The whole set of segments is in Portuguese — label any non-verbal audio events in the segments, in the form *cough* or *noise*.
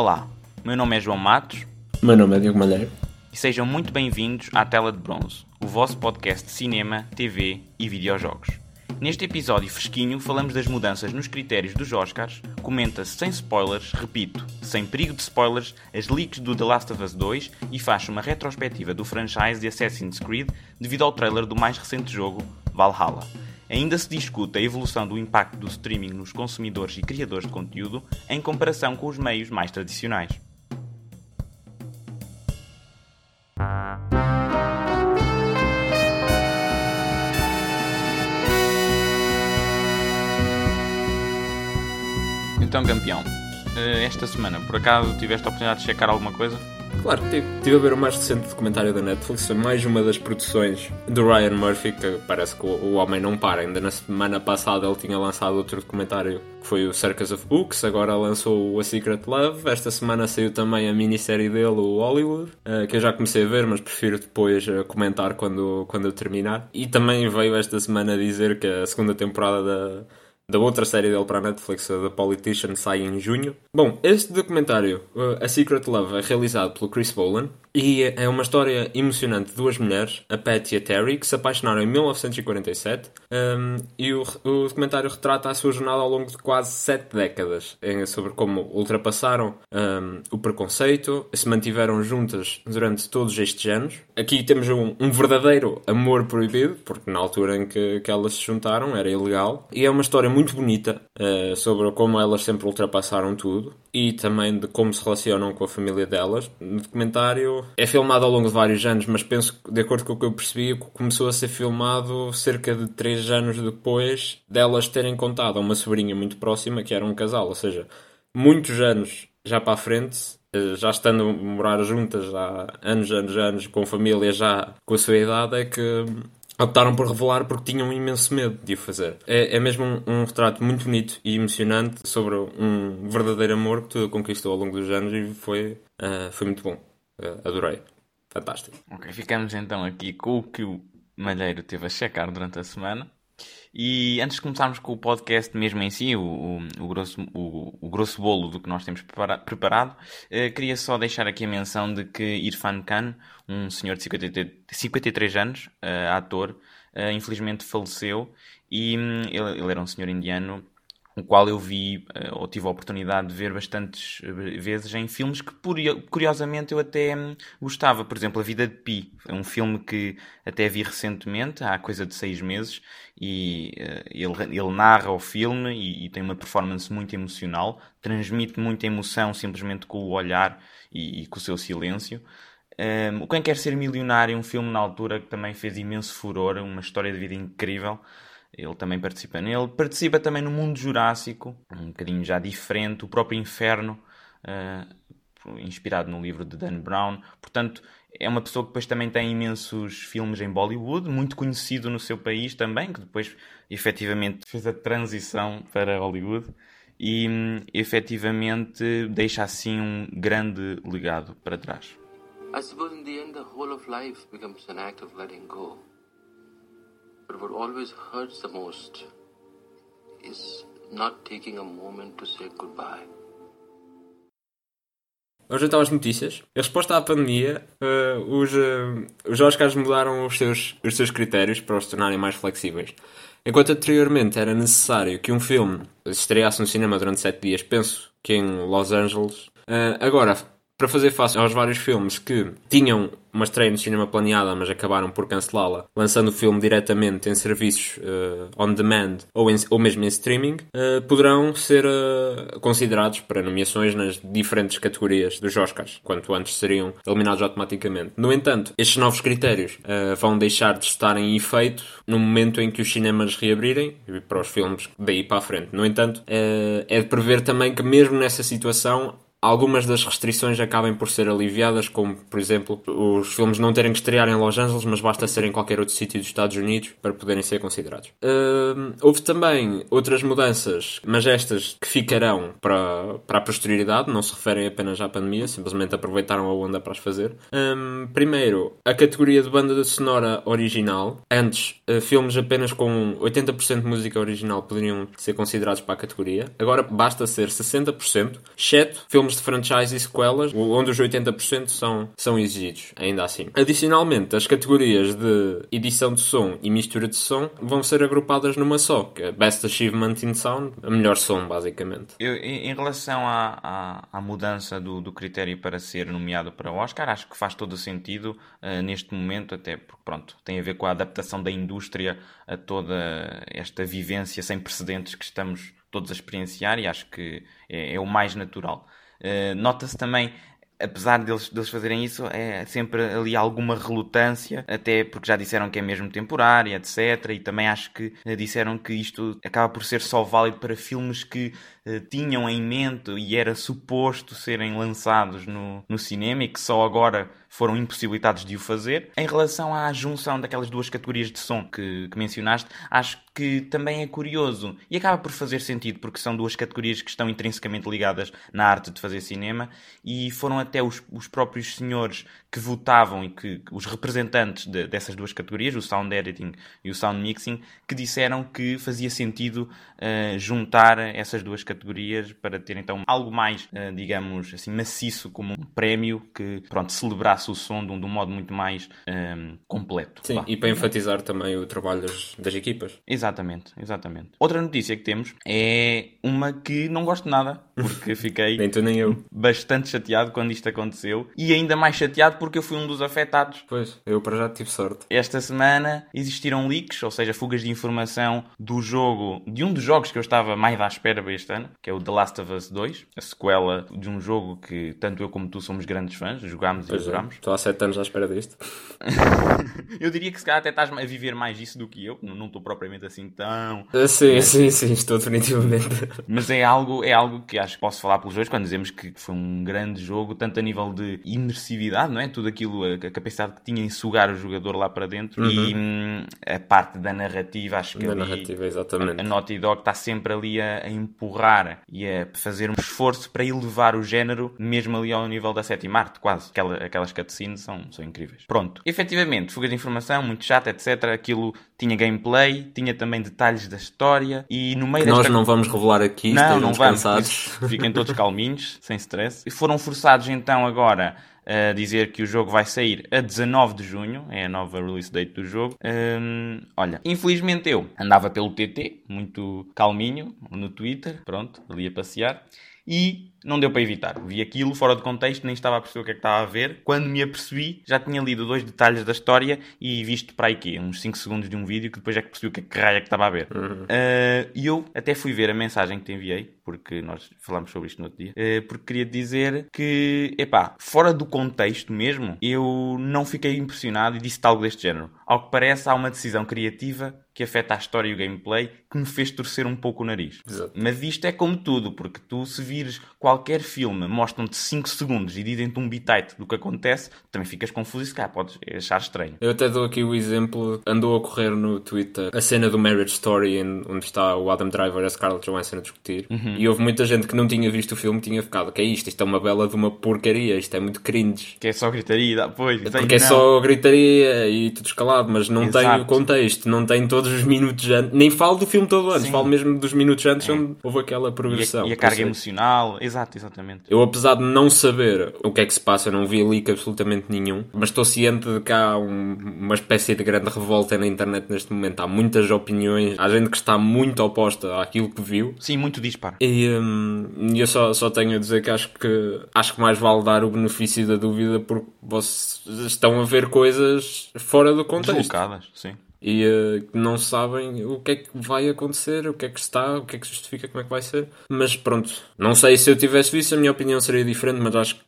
Olá, meu nome é João Matos. Meu nome é Diogo Malheiro. E sejam muito bem-vindos à Tela de Bronze, o vosso podcast de cinema, TV e videojogos. Neste episódio fresquinho falamos das mudanças nos critérios dos Oscars, comenta-se sem spoilers, repito, sem perigo de spoilers, as leaks do The Last of Us 2 e faz uma retrospectiva do franchise de Assassin's Creed devido ao trailer do mais recente jogo, Valhalla. Ainda se discute a evolução do impacto do streaming nos consumidores e criadores de conteúdo em comparação com os meios mais tradicionais. Então, campeão, eh, esta semana, por acaso, tiveste a oportunidade de checar alguma coisa? Claro. Estive a ver o mais recente documentário da Netflix, foi mais uma das produções do Ryan Murphy, que parece que o homem não para. Ainda na semana passada ele tinha lançado outro documentário que foi o Circus of Books, agora lançou o A Secret Love. Esta semana saiu também a minissérie dele, o Hollywood, eh, que eu já comecei a ver, mas prefiro depois eh, comentar quando, quando eu terminar. E também veio esta semana dizer que a segunda temporada da da outra série dele para a Netflix, The Politician, sai em junho. Bom, este documentário, uh, A Secret Love, é realizado pelo Chris Bolan e é uma história emocionante de duas mulheres, a Pat e a Terry, que se apaixonaram em 1947 um, e o, o, documentário retrata a sua jornada ao longo de quase sete décadas em, sobre como ultrapassaram um, o preconceito, se mantiveram juntas durante todos estes anos. Aqui temos um, um verdadeiro amor proibido, porque na altura em que, que elas se juntaram era ilegal, e é uma história muito bonita uh, sobre como elas sempre ultrapassaram tudo e também de como se relacionam com a família delas. No documentário é filmado ao longo de vários anos, mas penso que, de acordo com o que eu percebi, começou a ser filmado cerca de 3 anos depois delas terem contado a uma sobrinha muito próxima que era um casal, ou seja, muitos anos já para a frente eh, já estando a morar juntas há anos, anos, anos, com família já com a sua idade, é que optaram por revelar porque tinham imenso medo de o fazer. É, é mesmo um, um, retrato muito bonito e emocionante sobre um verdadeiro amor que tudo conquistou ao longo dos anos e foi, uh, foi muito bom. Uh, adorei. Fantástico. Ok, ficamos então aqui com o que o Malheiro teve a checar durante a semana. E antes de começarmos com o podcast mesmo em si, o, o, o grosso, o, o, grosso bolo do que nós temos preparado, eh, queria só deixar aqui a menção de que Irfan Khan, um senhor de 53, 53 anos, uh, ator, uh, infelizmente faleceu. E um, ele, ele, era um senhor indiano o qual eu vi eh, ou tive a oportunidade de ver bastantes eh, vezes em filmes que curiosamente eu até hum, gostava. Por exemplo, A Vida de Pi, é um filme que até vi recentemente, há coisa de seis meses, e uh, ele, ele narra o filme e, e, tem uma performance muito emocional, transmite muita emoção simplesmente com o olhar e, e com o seu silêncio. Um, Quem Quer Ser Milionário, um filme na altura que também fez imenso furor, uma história de vida incrível. Ele também participa nele. Participa também no Mundo Jurássico, um bocadinho já diferente. O próprio Inferno, uh, inspirado no livro de Dan Brown. Portanto, é uma pessoa que depois também tem imensos filmes em Bollywood, muito conhecido no seu país também, que depois efetivamente fez a transição para Hollywood e efetivamente deixa assim um grande legado para trás. I suppose in the end the whole of life becomes an act of letting go. But what always hurts the most is not taking a moment to say goodbye. Hoje então as notícias. Em resposta à pandemia, uh, os, uh, os Oscars mudaram os seus, os seus critérios para os tornarem mais flexíveis. Enquanto anteriormente era necessário que um filme estreasse no cinema durante 7 dias, penso que em Los Angeles, uh, agora para fazer face aos vários filmes que tinham uma estreia no cinema planeada, mas acabaram por cancelá-la, lançando o filme diretamente em serviços uh, on demand ou, em, ou mesmo em streaming, uh, poderão ser uh, considerados para nomeações nas diferentes categorias dos Oscars, quanto antes seriam eliminados automaticamente. No entanto, estes novos critérios vão deixar de estar em efeito no momento em que os cinemas reabrirem para os filmes daí para a frente. No entanto, é de prever também que mesmo nessa situação algumas das restrições acabem por ser aliviadas, como por exemplo os filmes não terem que estrear em Los Angeles, mas basta ser em qualquer outro sítio dos Estados Unidos para poderem ser considerados. Uh, houve também outras mudanças, mas estas que ficarão para, para a posterioridade, não se referem apenas à pandemia, simplesmente aproveitaram a onda para as fazer. Um, primeiro, a categoria de banda sonora original. Antes, uh, filmes apenas com 80% de música original poderiam ser considerados para a categoria. Agora basta ser 60%, exceto filmes de franchise e sequelas, onde os 80% são, são exigidos, ainda assim. Adicionalmente, as categorias de edição de som e mistura de som vão ser agrupadas numa só, que é Best Achievement in Sound, a melhor som, basicamente. Eu, em relação à, à, à mudança do, do, critério para ser nomeado para o Oscar, acho que faz todo o sentido uh, neste momento, até porque, pronto, tem a ver com a adaptação da indústria a toda esta vivência sem precedentes que estamos todos a experienciar e acho que é, é o mais natural. Uh, Nota-se também apesar deles, deles fazerem isso, é sempre ali alguma relutância, até porque já disseram que é mesmo temporária, etc. E também acho que eh, disseram que isto acaba por ser só válido para filmes que tinham em mente e era suposto serem lançados no, no cinema e que só agora foram impossibilitados de o fazer. Em relação à junção daquelas duas categorias de som que, que mencionaste, acho que também é curioso e acaba por fazer sentido porque são duas categorias que estão intrinsecamente ligadas na arte de fazer cinema e foram até os, os próprios senhores que votavam e que os representantes de, dessas duas categorias, o sound editing e o sound mixing, que disseram que fazia sentido uh, juntar essas duas categorias para ter então algo mais, uh, digamos assim, maciço como um prémio que, pronto, celebrasse o som de um, de um modo muito mais um, ehm, completo. Sim, e para enfatizar também o trabalho das, das equipas. Exatamente, exatamente. Outra notícia que temos é uma que não gosto nada, porque *laughs* fiquei nem tu nem eu. bastante chateado quando isto aconteceu e ainda mais chateado porque eu fui um dos afetados. Pois, eu para já tive sorte. Esta semana existiram leaks, ou seja, fugas de informação do jogo, de um dos jogos que eu estava mais à espera para este ano, que é o The Last of Us 2, a sequela de um jogo que tanto eu como tu somos grandes fãs, jogámos pois e adorámos. É. Estou há 7 anos à espera disto. *laughs* eu diria que se calhar até estás a viver mais isso do que eu, não estou propriamente assim tão. Ah, sim, mas... sim, sim, estou definitivamente. *laughs* Mas é algo, é algo que acho que posso falar pelos dois quando dizemos que foi um grande jogo, tanto a nível de imersividade, não é? Tudo aquilo aquilo, a, a, capacidade que tinha em sugar o jogador lá para dentro uhum. e hum, a parte da narrativa, acho que da ali, narrativa, exatamente. A, a Naughty Dog está sempre ali a, a, empurrar e a fazer um esforço para elevar o género, mesmo ali ao nível da sétima arte, quase. Aquela, aquelas cutscenes são, são incríveis. Pronto. Efetivamente, fuga de informação, muito chata, etc. Aquilo tinha gameplay, tinha também detalhes da história e no meio que desta... Nós não vamos revelar aqui, não, não vamos, fiquem todos calminhos, *laughs* sem stress. E foram forçados então agora a dizer que o jogo vai sair a 19 de junho, é a nova release date do jogo. Um, olha, infelizmente eu andava pelo TT, muito calminho, no Twitter, pronto, ali a passear, e não deu para evitar. Vi aquilo fora de contexto, nem estava a perceber o que é que estava a ver. Quando me apercebi, já tinha lido dois detalhes da história e visto para aí quê? Uns 5 segundos de um vídeo que depois é que percebi o que é que raio é que estava a ver. Uhum. Uh, e eu até fui ver a mensagem que te enviei, porque nós falámos sobre isto no outro dia, uh, porque queria dizer que, epá, fora do contexto mesmo, eu não fiquei impressionado e disse algo deste género. Ao que parece, há uma decisão criativa que afeta a história e o gameplay que me fez torcer um pouco o nariz. Exato. Mas isto é como tudo, porque tu se vires qualquer filme, mostram-te 5 segundos e dizem-te um bitite do que acontece, também ficas confuso e se calhar podes achar estranho. Eu até dou aqui o exemplo, andou a correr no Twitter a cena do Marriage Story onde está o Adam Driver e a Scarlett Johansson a discutir uhum. e houve muita gente que não tinha visto o filme tinha ficado, que é isto? Isto é uma bela de uma porcaria, isto é muito cringe. Que é só gritaria, pois. Porque é só gritaria e tudo escalado, mas não Exato. tem o contexto, não tem todos os minutos antes, nem falo do filme todo antes, Sim. falo mesmo dos minutos antes é. onde houve aquela progressão. E a, e a carga emocional, exato, exatamente. Eu, apesar de não saber o que é que se passa, não vi leak absolutamente nenhum, mas estou ciente de que há um, uma espécie de grande revolta na internet neste momento. Há muitas opiniões, há gente que está muito oposta àquilo que viu. Sim, muito disparo. E hum, eu só, só tenho a dizer que acho que acho que mais vale dar o benefício da dúvida porque vocês estão a ver coisas fora do contexto. Deslocadas, sim e uh, não sabem o que é que vai acontecer, o que é que está, o que é que justifica, como é que vai ser. Mas pronto, não sei se eu tivesse visto, a minha opinião seria diferente, mas acho que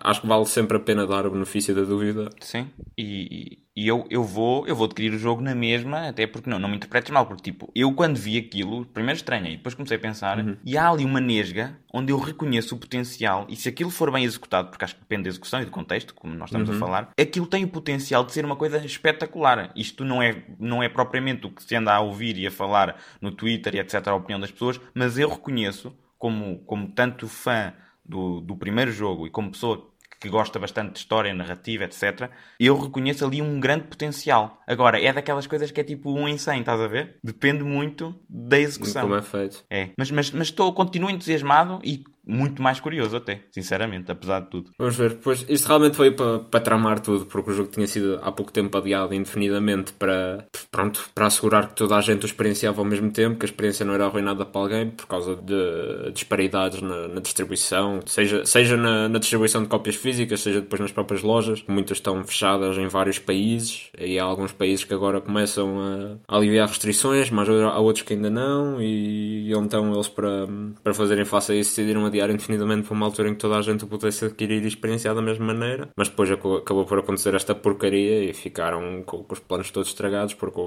acho que vale sempre a pena dar o benefício da dúvida. Sim, e, e eu, eu, vou, eu vou adquirir o jogo na mesma, até porque não, não me interpretes mal, porque tipo, eu quando vi aquilo, primeiro estranhei, depois comecei a pensar, uhum. e há ali uma nesga onde eu reconheço o potencial, e se aquilo for bem executado, porque acho que depende da execução e do contexto, como nós estamos uhum. a falar, aquilo tem o potencial de ser uma coisa espetacular. Isto não é, não é propriamente o que se anda a ouvir e a falar no Twitter e etc, a opinião das pessoas, mas eu reconheço, como, como tanto fã do, do primeiro jogo e como pessoa que gosta bastante de história, narrativa, etc., eu reconheço ali um grande potencial. Agora, é daquelas coisas que é tipo um em 100, estás a ver? Depende muito da execução. Como é feito. É. Mas, mas, mas estou, continuo entusiasmado e muito mais curioso até, sinceramente, apesar de tudo. Vamos ver, pois isto realmente veio para, para tramar tudo, porque o jogo tinha sido há pouco tempo adiado indefinidamente para, pronto, para assegurar que toda a gente o experienciava ao mesmo tempo, que a experiência não era arruinada para alguém por causa de disparidades na, na distribuição, seja, seja na, na, distribuição de cópias físicas, seja depois nas próprias lojas, muitas estão fechadas em vários países, e há alguns países que agora começam a, a aliviar restrições, mas há outros que ainda não, e, e então eles para, para fazerem face a isso decidiram adiar indefinidamente para uma altura em que toda a gente o pudesse adquirir e experienciar da mesma maneira, mas depois acabou por acontecer esta porcaria e ficaram com, com os planos todos estragados porque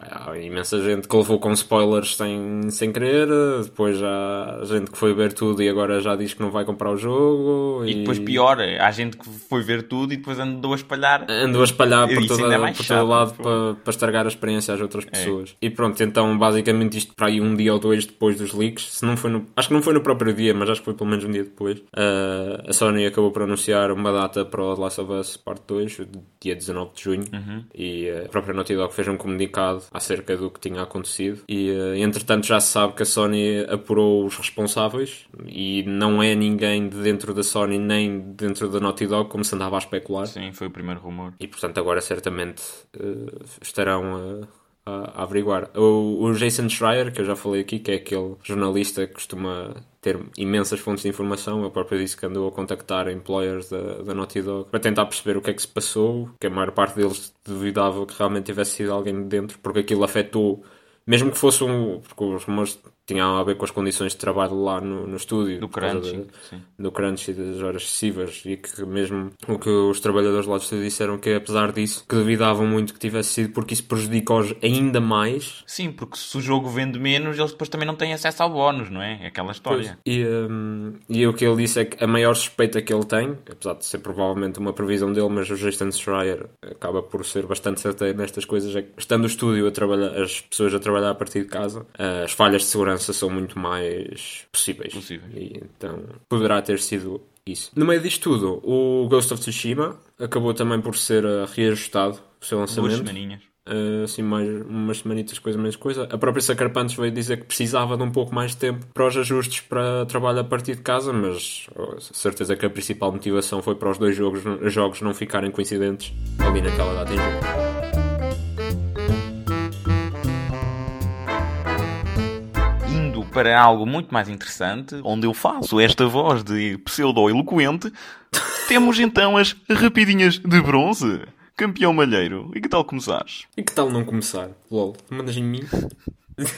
há imensa gente que levou com spoilers sem, sem querer, depois há gente que foi ver tudo e agora já diz que não vai comprar o jogo. E, e depois pior, há gente que foi ver tudo e depois andou a espalhar. Andou a espalhar por, toda, é por todo lado para, para estragar a experiência às outras é. pessoas. É. E pronto, então basicamente isto para aí um dia ou dois depois dos leaks, se não foi no, acho que não foi no próprio dia, mas acho que foi pelo menos um dia depois, uh, a Sony acabou por anunciar uma data para o The Last of Us Part 2, dia 19 de junho, uhum. e a própria Naughty Dog fez um comunicado acerca do que tinha acontecido. E uh, entretanto já se sabe que a Sony apurou os responsáveis e não é ninguém de dentro da Sony nem dentro da Naughty Dog, como se andava a especular. Sim, foi o primeiro rumor. E portanto agora certamente estarão a, a, averiguar. O, o, Jason Schreier, que eu já falei aqui, que é aquele jornalista que costuma ter imensas fontes de informação. Eu próprio disse que andou a contactar employers da, da Naughty Dog para tentar perceber o que é que se passou, que a maior parte deles duvidava que realmente tivesse sido alguém de dentro, porque aquilo afetou mesmo que fosse um. Porque os rumores tinham a ver com as condições de trabalho lá no, no estúdio. Do crunch, de, do crunch e das horas excessivas. E que mesmo o que os trabalhadores lá do estúdio disseram que apesar disso, que duvidavam muito que tivesse sido porque isso prejudica-os ainda mais. Sim, porque se o jogo vende menos, eles depois também não têm acesso ao bónus, não é? É aquela história. Pois. E, um, e o que ele disse é que a maior suspeita que ele tem, apesar de ser provavelmente uma previsão dele, mas o Jason Schreier acaba por ser bastante certeiro nestas coisas, é que estando o estúdio a trabalhar, as pessoas a trabalhar a partir de casa, as falhas de segurança segurança são muito mais possíveis. Possível. E, então poderá ter sido isso. No meio disto tudo, o Ghost of Tsushima acabou também por ser uh, reajustado o seu lançamento. Duas semaninhas. Uh, assim, mais umas semanitas, coisa menos coisa. A própria Sucker Punch veio dizer que precisava de um pouco mais de tempo para os ajustes para trabalho a partir de casa, mas oh, certeza que a principal motivação foi para os dois jogos, jogos não ficarem coincidentes ali naquela data em jogo. Para algo muito mais interessante, onde eu faço esta voz de pseudo-eloquente, temos então as rapidinhas de bronze. Campeão Malheiro, e que tal começares? E que tal não começar? LOL, mandas em mim? *laughs*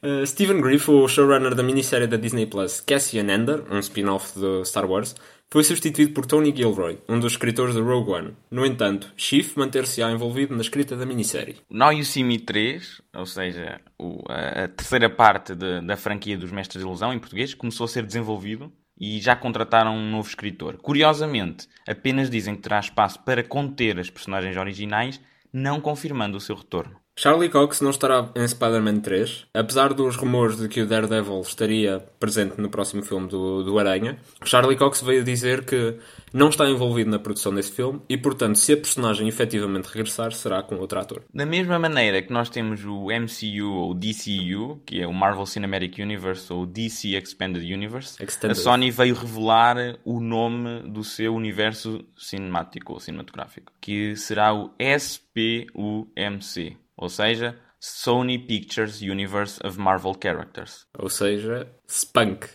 Uh, Stephen Griff, o showrunner da minissérie da Disney Plus Cassian Ender, um spin-off do Star Wars, foi substituído por Tony Gilroy, um dos escritores de Rogue One. No entanto, Chief manter-se-á envolvido na escrita da minissérie. Now You See Me 3, ou seja, o, a, a, terceira parte de, da franquia dos Mestres de Ilusão em português, começou a ser desenvolvido e já contrataram um novo escritor. Curiosamente, apenas dizem que terá espaço para conter as personagens originais, não confirmando o seu retorno. Charlie Cox não estará em Spider-Man 3, apesar dos rumores de que o Daredevil estaria presente no próximo filme do, do Aranha. Charlie Cox veio dizer que não está envolvido na produção desse filme e, portanto, se a personagem efetivamente regressar, será com outro ator. Da mesma maneira que nós temos o MCU ou DCU, que é o Marvel Cinematic Universe ou DC Expanded Universe, Extended. a Sony veio revelar o nome do seu universo cinemático ou cinematográfico, que será o SPUMC ou seja, Sony Pictures Universe of Marvel Characters. Ou seja, Spunk.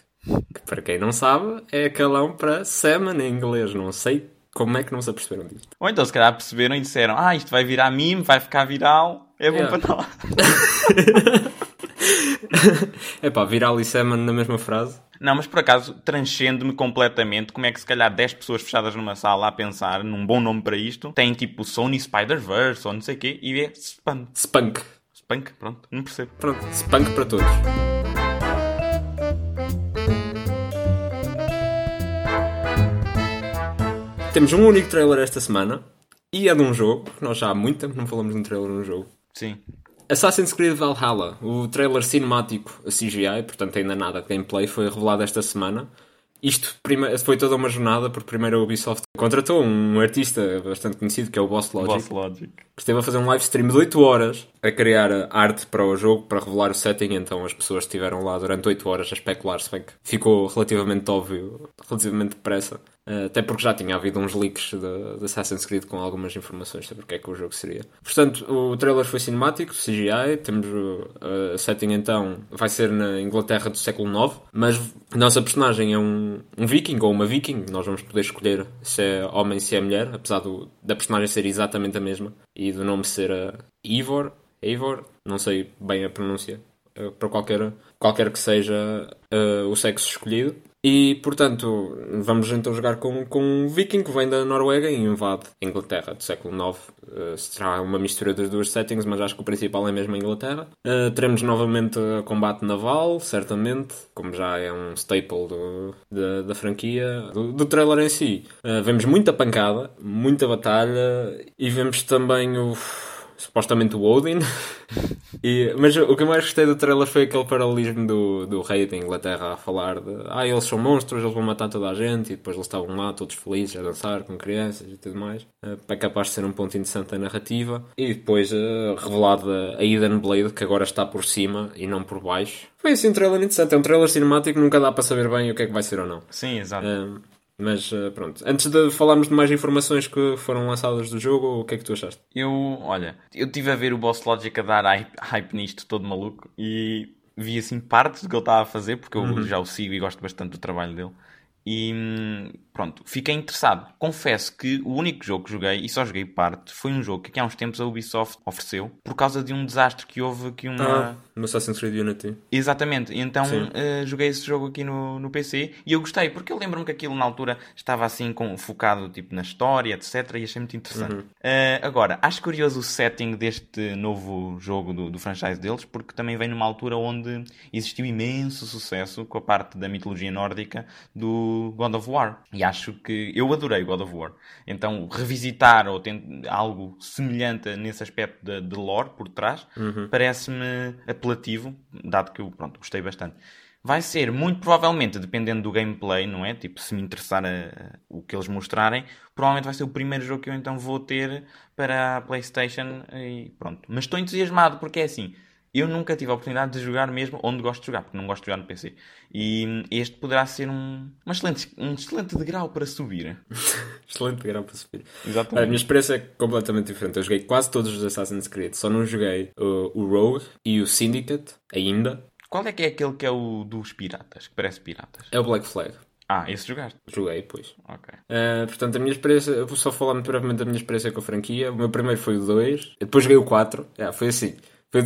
Que para quem não sabe, é calão para Salmon em inglês. Não sei como é que não se aperceberam disto. Ou então se calhar perceberam e disseram Ah, isto vai virar meme, vai ficar viral, é bom yeah. para nós. *laughs* é pá, viral e Salmon na mesma frase. Não, mas por acaso transcende-me completamente como é que se calhar 10 pessoas fechadas numa sala a pensar num bom nome para isto tem tipo Sony Spider-Verse ou não sei o quê e é Spunk. Spunk. Spunk, pronto, não percebo. Pronto, Spunk para todos. Temos um único trailer esta semana e é de um jogo, nós já há muito tempo não falamos de um trailer num jogo. Sim. Assassin's Creed Valhalla, o trailer cinemático CGI, portanto ainda nada de gameplay, foi revelado esta semana. Isto foi toda uma jornada, porque primeiro a Ubisoft contratou um artista bastante conhecido que é o Boss Logic, Boss Logic. que esteve a fazer um live stream de 8 horas a criar arte para o jogo, para revelar o setting. Então as pessoas estiveram lá durante 8 horas a especular, se bem que ficou relativamente óbvio, relativamente depressa. Uh, até porque já tinha havido uns leaks de, Assassin's Creed com algumas informações sobre o que é que o jogo seria. Portanto, o trailer foi cinemático, CGI. Temos o uh, setting então, vai ser na Inglaterra do século IX, mas a nossa personagem é um, um viking ou uma viking. Nós vamos poder escolher se é homem, se é mulher, apesar do, da personagem ser exatamente a mesma e do nome ser uh, Ivor. Eivor, não sei bem a pronúncia, para qualquer, qualquer que seja uh, o sexo escolhido. E, portanto, vamos então jogar com, com um viking que vem da Noruega e invade a Inglaterra do século IX. Uh, será uma mistura das duas settings, mas acho que o principal é mesmo a Inglaterra. Uh, teremos novamente combate naval, certamente, como já é um staple do, da, da franquia. Do, do, trailer em si, uh, vemos muita pancada, muita batalha e vemos também o supostamente o Odin. e, mas o que eu mais gostei do trailer foi aquele paralelismo do, do rei da Inglaterra a falar de ah, eles são monstros, eles vão matar toda a gente, e depois eles estavam lá todos felizes a dançar com crianças e tudo mais. É capaz de ser um ponto interessante da narrativa. E depois uh, revelado a Eden Blade, que agora está por cima e não por baixo. Foi assim um trailer interessante. É um trailer cinemático, nunca dá para saber bem o que é que vai ser ou não. Sim, exato. Uh, mas uh, pronto, antes de falarmos de mais informações que foram lançadas do jogo, o que é que tu achaste? Eu, olha, eu estive a ver o Boss Logic a dar hype, hype nisto todo maluco e vi assim partes do que ele estava a fazer, porque eu uhum. já o sigo e gosto bastante do trabalho dele. E pronto, fiquei interessado. Confesso que o único jogo que joguei, e só joguei parte, foi um jogo que há uns tempos a Ubisoft ofereceu por causa de um desastre que houve aqui uma. Ah, no Assassin's Creed Unity. Exatamente, então uh, joguei esse jogo aqui no, no PC e eu gostei, porque eu lembro-me que aquilo na altura estava assim com, focado tipo, na história, etc. E achei muito interessante. Uhum. Uh, agora, acho curioso o setting deste novo jogo do, do franchise deles, porque também vem numa altura onde existiu imenso sucesso com a parte da mitologia nórdica do God of War. E acho que eu adorei God of War. Então, revisitar ou ter algo semelhante nesse aspecto de, de lore por trás uhum. parece-me apelativo, dado que eu pronto, gostei bastante. Vai ser muito provavelmente, dependendo do gameplay, não é? Tipo, se me interessar a, o que eles mostrarem, provavelmente vai ser o primeiro jogo que eu então vou ter para a PlayStation e pronto. Mas estou entusiasmado porque é assim eu nunca tive a oportunidade de jogar mesmo onde gosto de jogar, porque não gosto de jogar no PC. E este poderá ser um, excelente, um excelente degrau para subir. *laughs* excelente degrau para subir. Exatamente. A minha experiência é completamente diferente. Eu joguei quase todos os Assassin's Creed, só não joguei uh, o Rogue e o Syndicate ainda. Qual é que é aquele que é o dos piratas, que parece piratas? É o Black Flag. Ah, esse jogaste? Joguei, pois. Ok. Uh, portanto, a minha experiência, eu vou só falar muito brevemente da minha experiência com a franquia. O meu primeiro foi o 2, depois joguei o 4. Yeah, foi assim.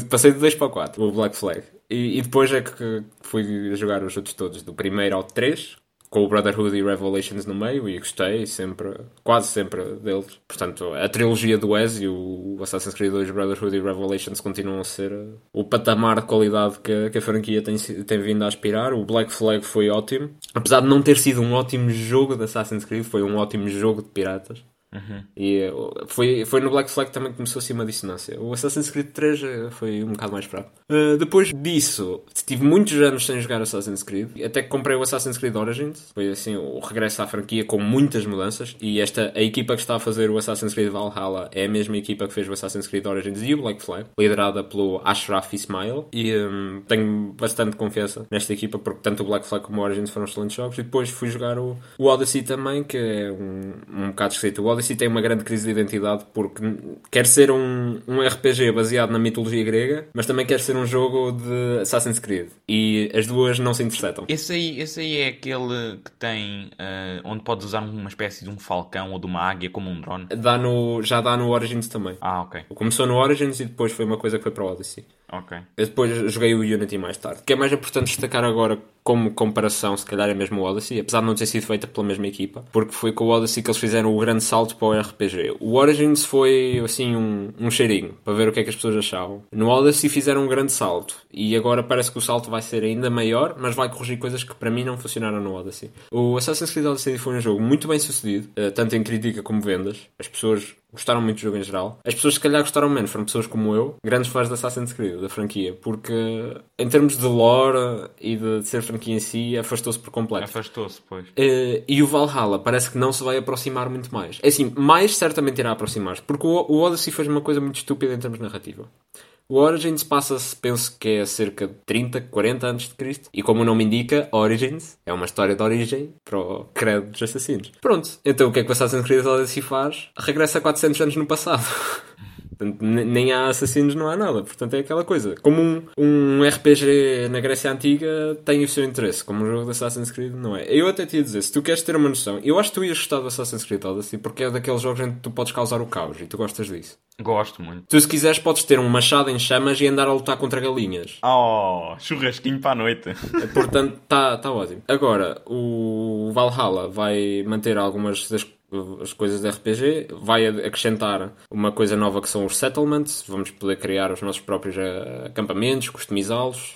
Passei de 2 para o 4, o Black Flag. E, e, depois é que fui jogar os outros todos, do primeiro ao 3, com o Brotherhood e Revelations no meio, e gostei sempre, quase sempre deles. Portanto, a trilogia do Wes e o Assassin's Creed 2, Brotherhood e Revelations continuam a ser o patamar de qualidade que, que a franquia tem, tem vindo a aspirar. O Black Flag foi ótimo. Apesar de não ter sido um ótimo jogo de Assassin's Creed, foi um ótimo jogo de piratas. Uhum. E foi, foi no Black Flag também que começou assim uma dissonância. O Assassin's Creed 3 eh, foi um bocado mais fraco. Uh, depois disso, tive muitos anos sem jogar Assassin's Creed. Até que comprei o Assassin's Creed Origins. Foi assim o regresso à franquia com muitas mudanças. E esta, a equipa que está a fazer o Assassin's Creed Valhalla é a mesma equipa que fez o Assassin's Creed Origins e o Black Flag, liderada pelo Ashraf Ismail. E um, tenho bastante confiança nesta equipa porque tanto o Black Flag como o Origins foram excelentes jogos. E depois fui jogar o, o Odyssey também, que é um, um bocado escrito. O Odyssey tem uma grande crise de identidade porque quer ser um, um RPG baseado na mitologia grega, mas também quer ser um jogo de Assassin's Creed. E as duas não se interceptam. Esse aí, esse aí é aquele que tem. Uh, onde podes usar uma espécie de um falcão ou de uma águia como um drone? Dá no, já dá no Origins também. Ah, ok. Começou no Origins e depois foi uma coisa que foi para o Odyssey. Ok. Eu depois joguei o Unity mais tarde. O que é mais importante destacar agora como comparação, se calhar é mesmo o Odyssey, apesar de não ter sido feita pela mesma equipa, porque foi com o Odyssey que eles fizeram o grande salto para o RPG. O Origins foi assim um, um cheirinho para ver o que é que as pessoas achavam. No Odyssey fizeram um grande salto e agora parece que o salto vai ser ainda maior, mas vai corrigir coisas que para mim não funcionaram no Odyssey. O Assassin's Creed Odyssey foi um jogo muito bem sucedido, eh, tanto em crítica como vendas. As pessoas gostaram muito do jogo em geral. As pessoas que se calhar gostaram menos foram pessoas como eu, grandes fãs de Assassin's Creed, da franquia, porque em termos de lore e de ser franquia em si, afastou-se por completo. Afastou-se, pois. Uh, e o Valhalla parece que não se vai aproximar muito mais. É assim, mais certamente irá aproximar-se, porque o, o Odyssey fez uma coisa muito estúpida em termos de narrativa. O Origins passa-se, penso que é cerca de 30, 40 anos de Cristo. E como o nome indica, Origins é uma história de origem para o credo dos assassinos. Pronto, então o que é que o Assassin's Creed Odyssey faz? Regressa 400 anos no passado. *laughs* Portanto, nem há assassinos, não há nada. Portanto, é aquela coisa. Como um, um RPG na Grécia Antiga tem o seu interesse, como um jogo de Assassin's Creed, não é? Eu até te ia dizer, se tu queres ter uma noção, eu acho que tu ias gostar do Assassin's Creed Odyssey porque é daqueles jogos em que tu podes causar o caos e tu gostas disso. Gosto muito. Tu, se quiseres, podes ter um machado em chamas e andar a lutar contra galinhas. Oh, churrasquinho para a noite. Portanto, está tá ótimo. Agora, o Valhalla vai manter algumas das as coisas de RPG, vai acrescentar uma coisa nova que são os settlements, vamos poder criar os nossos próprios eh, acampamentos, customizá-los.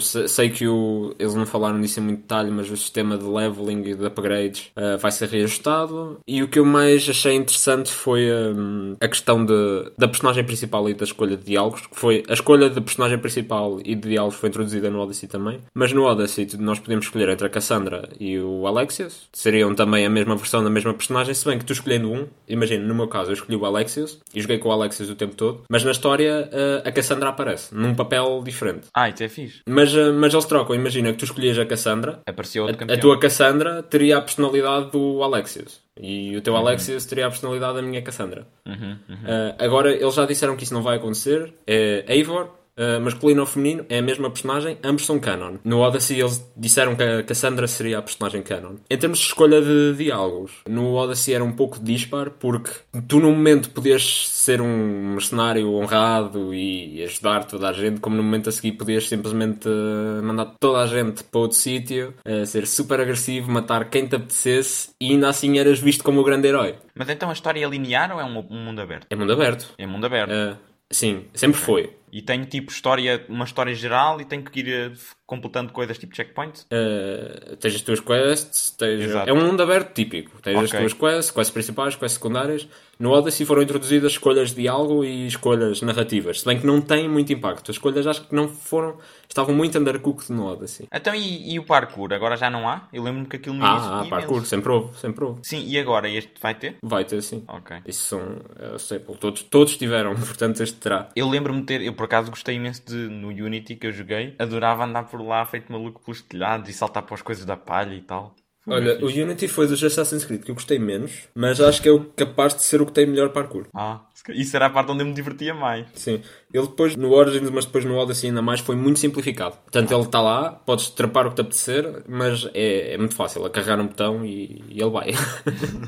Sei que o, eles não falaram disso em muito detalhe, mas o sistema de leveling e de upgrades uh, vai ser reajustado. E o que eu mais achei interessante foi um, a questão de, da personagem principal e da escolha de diálogos, que foi a escolha da personagem principal e de diálogos foi introduzida no Odyssey também, mas no Odyssey nós podemos escolher entre a Cassandra e o Alexios, seriam também a mesma versão da mesma personagem personagem, se bem que tu escolhendo um, imagina, no meu caso eu escolhi o Alexios e joguei com o Alexios o tempo todo, mas na história uh, a Cassandra aparece, num papel diferente. Ah, isso é fixe. Mas, uh, mas eles trocam, imagina que tu escolhias a Cassandra, Apareceu outro a, campeão. a tua Cassandra teria a personalidade do Alexios. E o teu Uhum. Alexios teria a personalidade da minha Cassandra. Uhum, uhum. Uh, agora, eles já disseram que isso não vai acontecer. É Eivor, Uh, masculino ou feminino, é a mesma personagem, ambos são canon. No Odyssey eles disseram que a Cassandra seria a personagem canon. Em termos de escolha de diálogos, no Odyssey era um pouco dispar, porque tu no momento podias ser um mercenário honrado e ajudar toda a gente, como no momento a seguir podias simplesmente uh, mandar toda a gente para outro sítio, uh, ser super agressivo, matar quem te apetecesse e ainda assim eras visto como o grande herói. Mas então a história é linear ou é um, um mundo aberto? É mundo aberto. É mundo aberto. Uh, sim, sempre foi. E tem tipo história, uma história geral e tem que ir uh, completando coisas tipo checkpoints? Uh, tens as tuas quests, tens... É um mundo aberto típico. Tens as Ok. tuas quests, quests principais, quests secundárias. No Odyssey foram introduzidas escolhas de diálogo e escolhas narrativas, se bem que não têm muito impacto. As escolhas acho que não foram. estavam muito undercooked no Odyssey. Então e, e o parkour? Agora já não há? Eu lembro-me que aquilo no início Ah, ah tinha parkour, sempre houve, sempre houve. Sim, e agora este vai ter? Vai ter sim. Ok. Isso são. Eu sei, todos, todos tiveram, *laughs* portanto este terá. Eu lembro-me de ter, eu por acaso gostei imenso de, no Unity que eu joguei, adorava andar por lá feito maluco pelos telhados e saltar para as coisas da palha e tal. Olha, bem o. Unity foi dos Assassin's Creed que eu gostei menos, mas acho que é o capaz de ser o que tem melhor parkour. Ah, isso era a parte onde eu me divertia mais. Sim. Ele depois, no Origins, mas depois no Odyssey ainda mais, foi muito simplificado. Portanto, ele está lá, podes trepar o que te apetecer, mas é, é muito fácil. É carregar um botão e, e ele vai.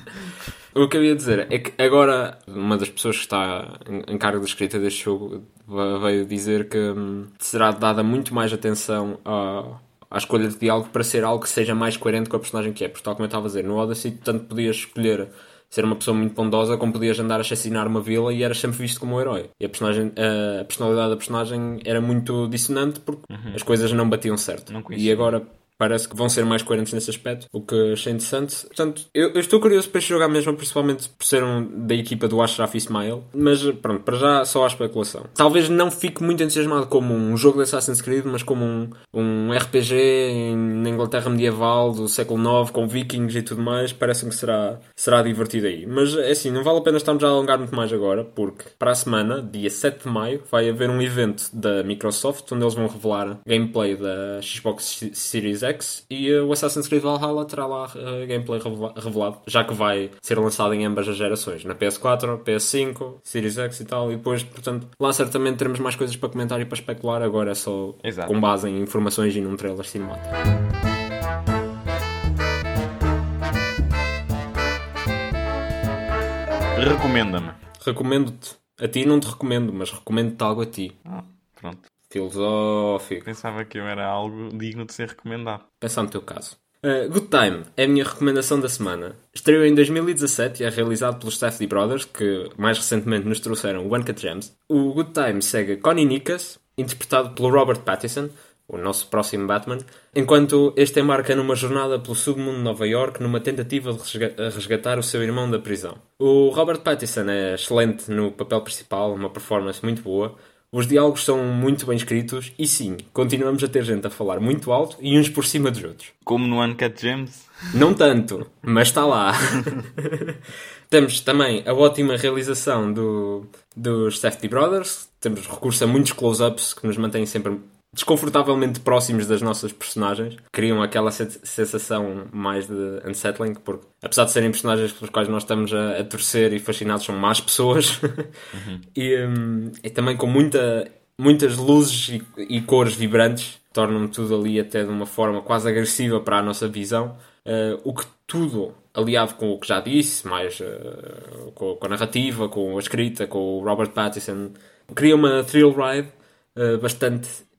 *laughs* o que eu ia dizer é que agora, uma das pessoas que está em, cargo da escrita deste jogo veio dizer que hum, será dada muito mais atenção a à escolha de diálogo para ser algo que seja mais coerente com a personagem que é. Porque, tal como eu estava a dizer, no Odyssey, tanto podias escolher ser uma pessoa muito bondosa, como podias andar a assassinar uma vila e eras sempre visto como um herói. E a, personagem, a personalidade da personagem era muito dissonante porque as coisas não batiam certo. Não e agora parece que vão ser mais coerentes nesse aspecto, o que achei interessante. Portanto, eu, eu estou curioso para este jogar mesmo, principalmente por ser um da equipa do Ashraf Ismail, mas pronto, para já só há especulação. Talvez não fique muito entusiasmado como um jogo de Assassin's Creed, mas como um, um RPG na Inglaterra medieval do século IX, com vikings e tudo mais, parece-me que será, será divertido aí. Mas é assim, não vale a pena estarmos a alongar muito mais agora, porque para a semana, dia 7 de maio, vai haver um evento da Microsoft onde eles vão revelar gameplay da Xbox Series X e o Assassin's Creed Valhalla terá lá uh, gameplay revela- revelado, já que vai ser lançado em ambas as gerações, na PS4, PS5, Series X e tal, e depois, portanto, lá certamente teremos mais coisas para comentar e para especular, agora é só Exato. com base em informações e num trailer cinemático. Recomenda-me. Recomendo-te. A ti não te recomendo, mas recomendo-te algo a ti. Ah, pronto. Filosófico. Pensava que eu era algo digno de ser recomendado. Pensar no teu caso. Uh, Good Time é a minha recomendação da semana. Estreou em 2017 e é realizado pelos Safdie Brothers, que mais recentemente nos trouxeram One Cut Gems. O Good Time segue Connie Nikas, interpretado pelo Robert Pattinson, o nosso próximo Batman, enquanto este embarca numa jornada pelo submundo de Nova York numa tentativa de resgatar o seu irmão da prisão. O Robert Pattinson é excelente no papel principal, uma performance muito boa. Os diálogos são muito bem escritos e sim, continuamos a ter gente a falar muito alto e uns por cima dos outros. Como no Uncut Gems? Não tanto, mas está lá. *laughs* Temos também a ótima realização do, dos Safety Brothers. Temos recurso a muitos close-ups que nos mantêm sempre desconfortavelmente próximos das nossas personagens, criam aquela sensação mais de unsettling, porque apesar de serem personagens pelos quais nós estamos a, a torcer e fascinados, são más pessoas uhum. *laughs* e, um, e, também com muita, muitas luzes e, e, cores vibrantes, tornam tudo ali até de uma forma quase agressiva para a nossa visão, uh, o que tudo aliado com o que já disse, mais uh, com, com, a narrativa, com a escrita, com o Robert Pattinson, cria uma thrill ride uh, bastante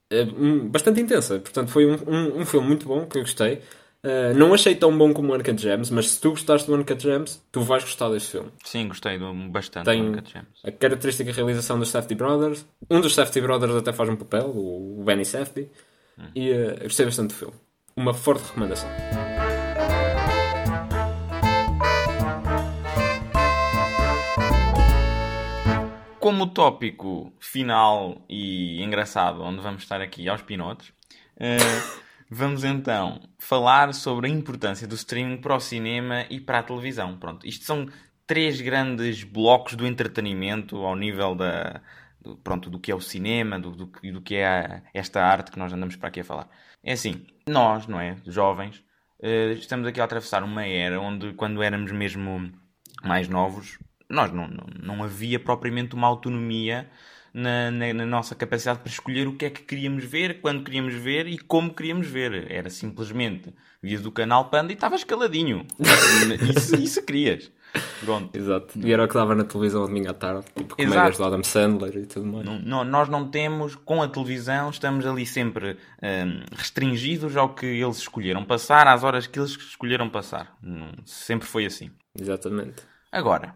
bastante intensa. Portanto, foi um, um, um, filme muito bom que eu gostei. Uh, não achei tão bom como o Uncut Gems, mas se tu gostaste do Uncut Gems, tu vais gostar deste filme. Sim, gostei bastante Tem do Uncut Gems. A característica realização dos Safety Brothers. Um dos Safety Brothers até faz um papel, o Benny Safety. Hum. E uh, gostei bastante do filme. Uma forte recomendação. Como tópico final e engraçado, onde vamos estar aqui aos pinotes, uh, *laughs* vamos então falar sobre a importância do streaming para o cinema e para a televisão. Pronto, isto são três grandes blocos do entretenimento ao nível da, do, pronto, do que é o cinema, do, do, do que é a, esta arte que nós andamos para aqui a falar. É assim, nós, não é, jovens, uh, estamos aqui a atravessar uma era onde, quando éramos mesmo mais novos, nós não, não, não havia propriamente uma autonomia na, na, na, nossa capacidade para escolher o que é que queríamos ver, quando queríamos ver e como queríamos ver. Era simplesmente vias do canal Panda e estava escaladinho. *laughs* isso, isso querias. Pronto. Exato. E era o que dava na televisão domingo à tarde, tipo comédias do Adam Sandler e tudo mais. Não, não, nós não temos, com a televisão, estamos ali sempre um, restringidos ao que eles escolheram passar, às horas que eles escolheram passar. Sempre foi assim. Exatamente. Agora,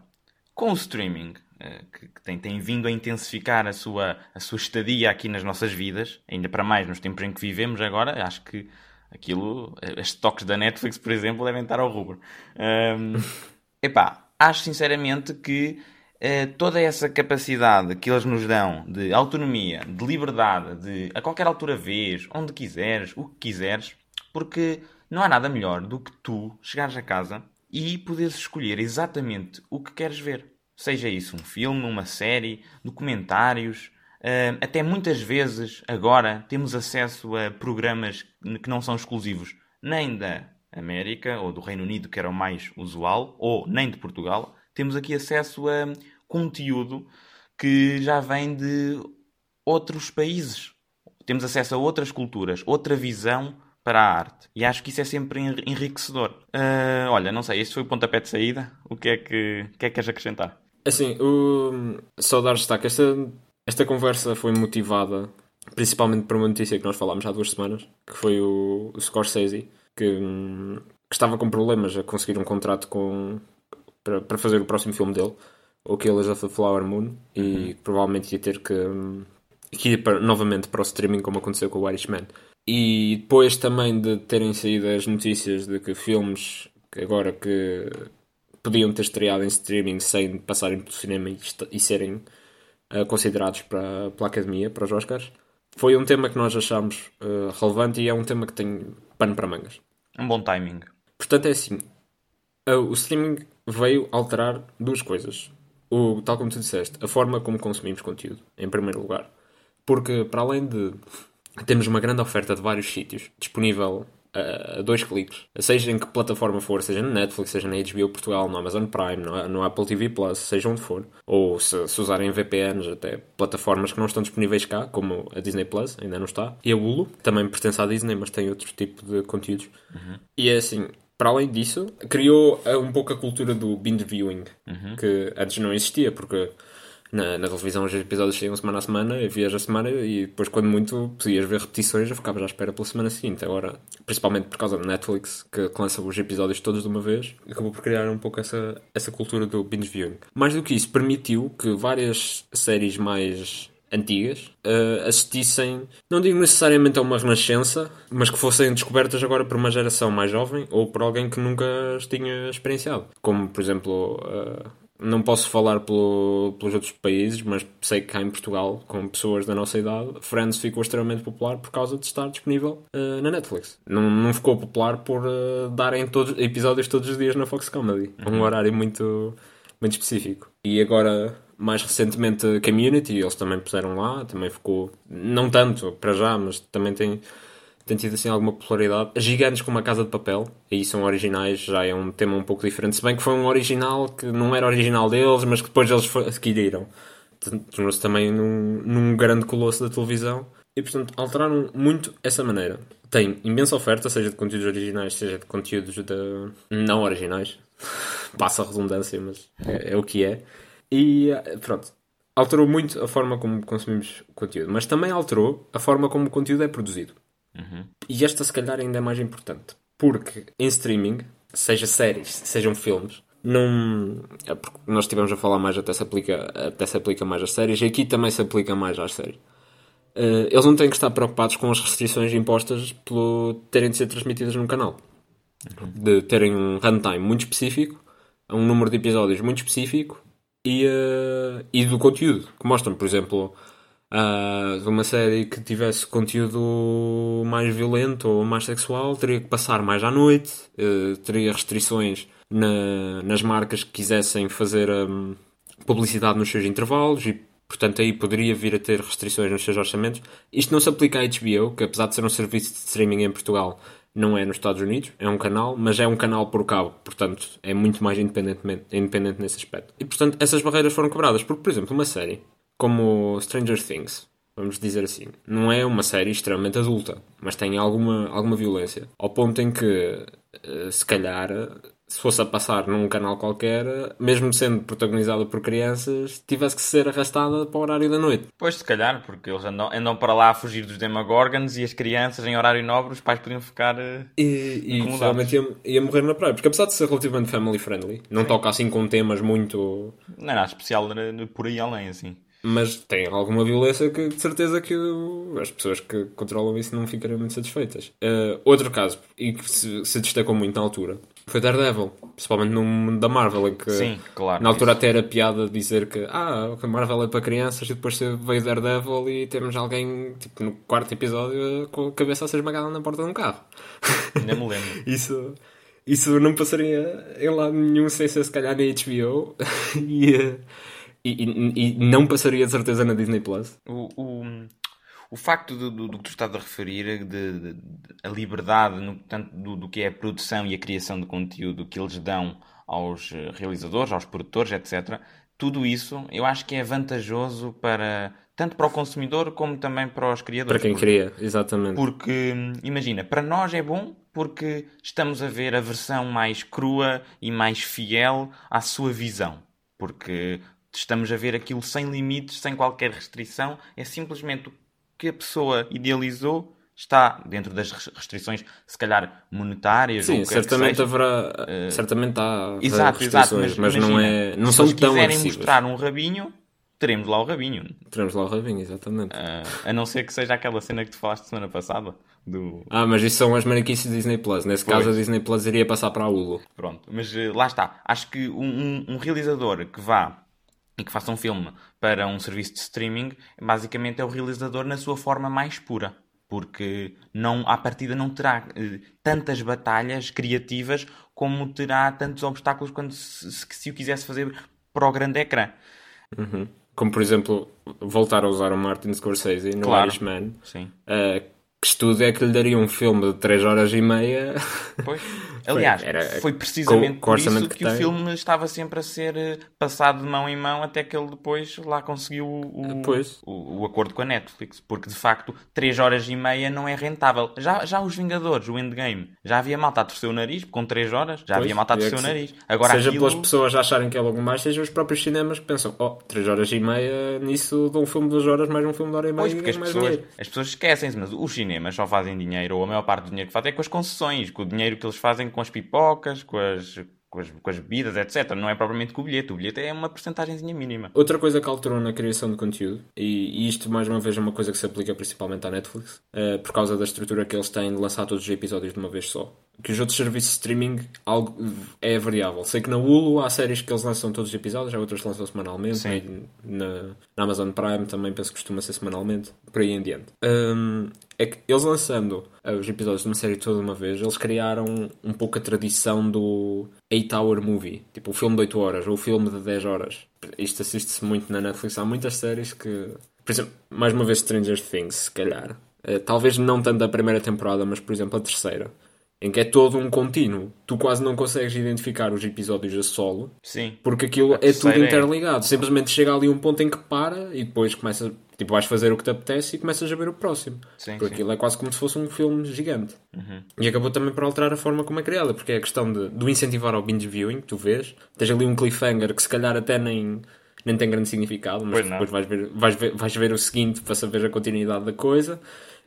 com o streaming, eh, que tem, tem vindo a intensificar a sua, a sua estadia aqui nas nossas vidas, ainda para mais nos tempos em que vivemos agora, acho que aquilo, eh, as toques da Netflix, por exemplo, devem estar ao rubro. Um, *laughs* epá, acho sinceramente que uh, toda essa capacidade que eles nos dão de autonomia, de liberdade, de a qualquer altura vês, onde quiseres, o que quiseres, porque não há nada melhor do que tu chegares a casa e poderes escolher exatamente o que queres ver. Seja isso um filme, uma série, documentários, uh, até muitas vezes agora temos acesso a programas que não são exclusivos nem da América ou do Reino Unido, que era o mais usual, ou nem de Portugal. Temos aqui acesso a conteúdo que já vem de outros países. Temos acesso a outras culturas, outra visão para a arte. E acho que isso é sempre enriquecedor. Uh, olha, não sei, este foi o pontapé de saída. O que é que, o que, é que queres acrescentar? Assim, o... só dar destaque. Esta, esta conversa foi motivada principalmente por uma notícia que nós falámos há duas semanas, que foi o, o Scorsese, que, que, estava com problemas a conseguir um contrato com, para, para fazer o próximo filme dele, o Killers of the Flower Moon, e uhum. provavelmente ia ter que, que ir para, novamente para o streaming, como aconteceu com o Irishman. E depois também de terem saído as notícias de que filmes que agora que podiam ter estreado em streaming sem passarem pelo cinema e, e serem uh, considerados para, pela Academia, para os Oscars, foi um tema que nós achamos uh, relevante e é um tema que tem pano para mangas. Um bom timing. Portanto, é assim: uh, o streaming veio alterar duas coisas. O, tal como tu disseste, a forma como consumimos conteúdo, em primeiro lugar. Porque, para além de temos uma grande oferta de vários sítios disponível a dois cliques, seja em que plataforma for, seja na Netflix, seja na HBO Portugal, no Amazon Prime, no, no Apple TV Plus, seja onde for, ou se, se, usarem VPNs, até plataformas que não estão disponíveis cá, como a Disney Plus, ainda não está, e a Hulu, também pertence à Disney, mas tem outro tipo de conteúdos. Uhum. E é assim, para além disso, criou um pouco a cultura do binge viewing, uhum. que antes não existia, porque na, na televisão os episódios saíam semana a semana, e vias a semana e depois, quando muito, podias ver repetições, eu ficava à espera pela semana seguinte. Agora, principalmente por causa da Netflix, que lança os episódios todos de uma vez, acabou por criar um pouco essa, essa cultura do binge viewing. Mais do que isso, permitiu que várias séries mais antigas uh, assistissem, não digo necessariamente a uma renascença, mas que fossem descobertas agora por uma geração mais jovem ou por alguém que nunca as tinha experienciado. Como, por exemplo, uh, não posso falar pelo, pelos outros países, mas sei que cá em Portugal, com pessoas da nossa idade, Friends ficou extremamente popular por causa de estar disponível uh, na Netflix. Não, não ficou popular por uh, darem todos, episódios todos os dias na Fox Comedy. Uhum. Um horário muito, muito específico. E agora, mais recentemente, Community, eles também puseram lá, também ficou, não tanto para já, mas também tem tem tido assim alguma popularidade. Gigantes como a Casa de Papel, aí são originais, já é um tema um pouco diferente. Se bem que foi um original que não era original deles, mas que depois eles adquiriram. Tornou-se também num, num grande colosso da televisão. E portanto alteraram muito essa maneira. Tem imensa oferta, seja de conteúdos originais, seja de conteúdos de não originais. *laughs* Passa a redundância, mas é, é o que é. E pronto, alterou muito a forma como consumimos conteúdo, mas também alterou a forma como o conteúdo é produzido. Uhum. E esta, se calhar, ainda é mais importante. Porque em streaming, seja séries, sejam filmes, não. É porque nós estivemos a falar mais, até se, aplica, até se aplica mais às séries, e aqui também se aplica mais às séries. Uh, eles não têm que estar preocupados com as restrições impostas pelo terem de ser transmitidas num canal. Uhum. De terem um runtime muito específico, um número de episódios muito específico e, uh, e do conteúdo. Que mostram, por exemplo, uh, uma série que tivesse conteúdo mais violento ou mais sexual, teria que passar mais à noite, uh, teria restrições na, nas marcas que quisessem fazer um, publicidade nos seus intervalos e portanto aí poderia vir a ter restrições nos seus orçamentos. Isto não se aplica à HBO, que apesar de ser um serviço de streaming em Portugal, não é nos Estados Unidos, é um canal, mas é um canal por cabo, portanto é muito mais independente nesse aspecto. E portanto essas barreiras foram quebradas, porque por exemplo uma série como Stranger Things, vamos dizer assim. Não é uma série extremamente adulta, mas tem alguma, alguma violência. Ao ponto em que, eh, se calhar, se fosse a passar num canal qualquer, mesmo sendo protagonizada por crianças, tivesse que ser arrastada para o horário da noite. Pois, se calhar, porque eles andam, andam para lá a fugir dos Demogorgons e as crianças em horário nobre, os pais podiam ficar. Uh, e, e realmente ia, ia, morrer na praia, porque apesar de ser relativamente family friendly, não Sim. toca assim com temas muito. Não é nada especial por aí além, assim mas tem alguma violência que de certeza que as pessoas que controlam isso não ficariam muito satisfeitas. Uh, outro caso, e que se, se, destacou muito na altura, foi Daredevil, principalmente no mundo da Marvel, em que Sim, claro, na altura isso. até era piada dizer que ah, a Marvel é para crianças e depois veio Daredevil e temos alguém tipo, no quarto episódio com a cabeça a ser esmagada na porta de um carro. Ainda me lembro. *laughs* isso, isso não passaria em lado nenhum sem ser se calhar na HBO *laughs* e. E, e, não passaria de certeza na Disney Plus. O, o, o facto do, do, do que tu estás a referir, de, de, de a liberdade no, tanto do, do que é a produção e a criação de conteúdo que eles dão aos eh, realizadores, aos produtores, etc. Tudo isso eu acho que é vantajoso para tanto para o consumidor como também para os criadores. Para quem cria, exatamente. Porque, imagina, para nós é bom porque estamos a ver a versão mais crua e mais fiel à sua visão. Porque estamos a ver aquilo sem limites, sem qualquer restrição, é simplesmente o que a pessoa idealizou está dentro das restrições, se calhar monetárias. Sim, certamente haverá, uh, certamente há exato, exato, mas, mas imagina, não é, não são tão quiserem mostrar um rabinho, teremos lá o rabinho. Teremos lá o rabinho, exatamente. Uh, a não ser que seja aquela cena que tu falaste semana passada. Do... Ah, mas isso são as mariquices Disney Plus. Nesse pois. caso, a Disney Plus iria passar para a Hulu. Pronto, mas uh, lá está. Acho que um, um, um realizador que vá e que faça um filme para um serviço de streaming, basicamente é o realizador na sua forma mais pura. Porque não, à partida não terá eh, tantas batalhas criativas como terá tantos obstáculos quando se, se, se o quisesse fazer para o grande ecrã. Uhum. Como, por exemplo, voltar a usar o Martin Scorsese no claro. Irishman. Sim. Uh, que estudo é que lhe daria um filme de 3 horas e meia? Pois. *laughs* Aliás, foi, era, foi precisamente com, por isso que, que o filme estava sempre a ser eh, passado de mão em mão até que ele depois lá conseguiu o, o, o, acordo com a Netflix. Porque de facto, 3 horas e meia não é rentável. Já, já os Vingadores, o Endgame, já havia malta a torcer o nariz com 3 horas, já pois, havia malta a torcer o nariz. Agora, seja aquilo... pelas pessoas acharem que é logo mais, seja os próprios cinemas que pensam, oh, 3 horas e meia, nisso de um filme de 2 horas mais um filme de hora e meia. Pois, porque as pessoas, as pessoas esquecem-se, mas os cinemas só fazem dinheiro, ou a maior parte do dinheiro que fazem é com as concessões, com o dinheiro que eles fazem com as pipocas, com as, com as, com as bebidas, etc. Não é propriamente com o bilhete. O bilhete é uma porcentagemzinha mínima. Outra coisa que alterou na criação de conteúdo, e, e isto mais uma vez é uma coisa que se aplica principalmente à Netflix, uh, por causa da estrutura que eles têm de lançar todos os episódios de uma vez só. Que os outros serviços de streaming algo é variável. Sei que na Hulu há séries que eles lançam todos os episódios, há outras que lançam semanalmente. Na, na, Amazon Prime também penso que costuma ser semanalmente, por aí em diante. Um, é que eles lançando os episódios de uma série toda uma vez, eles criaram um pouco a tradição do 8-hour movie, tipo o filme de 8 horas ou o filme de 10 horas. Isto assiste-se muito na Netflix. Há muitas séries que, por exemplo, mais uma vez Stranger Things, se calhar. Uh, talvez não tanto a primeira temporada, mas por exemplo a terceira em que é todo um contínuo. Tu quase não consegues identificar os episódios a solo. Sim. Porque aquilo é tudo interligado. É. Simplesmente chega ali um ponto em que para e depois começa. Tipo, vais fazer o que te apetece e começas a ver o próximo. Sim, porque sim. aquilo é quase como se fosse um filme gigante. Uhum. E acabou também por alterar a forma como é criada, porque é a questão de, do incentivar ao binge viewing, tu vês. Tens ali um cliffhanger que se calhar até nem nem tem grande significado, mas depois vais ver, vais, ver, vais ver o seguinte para saber a continuidade da coisa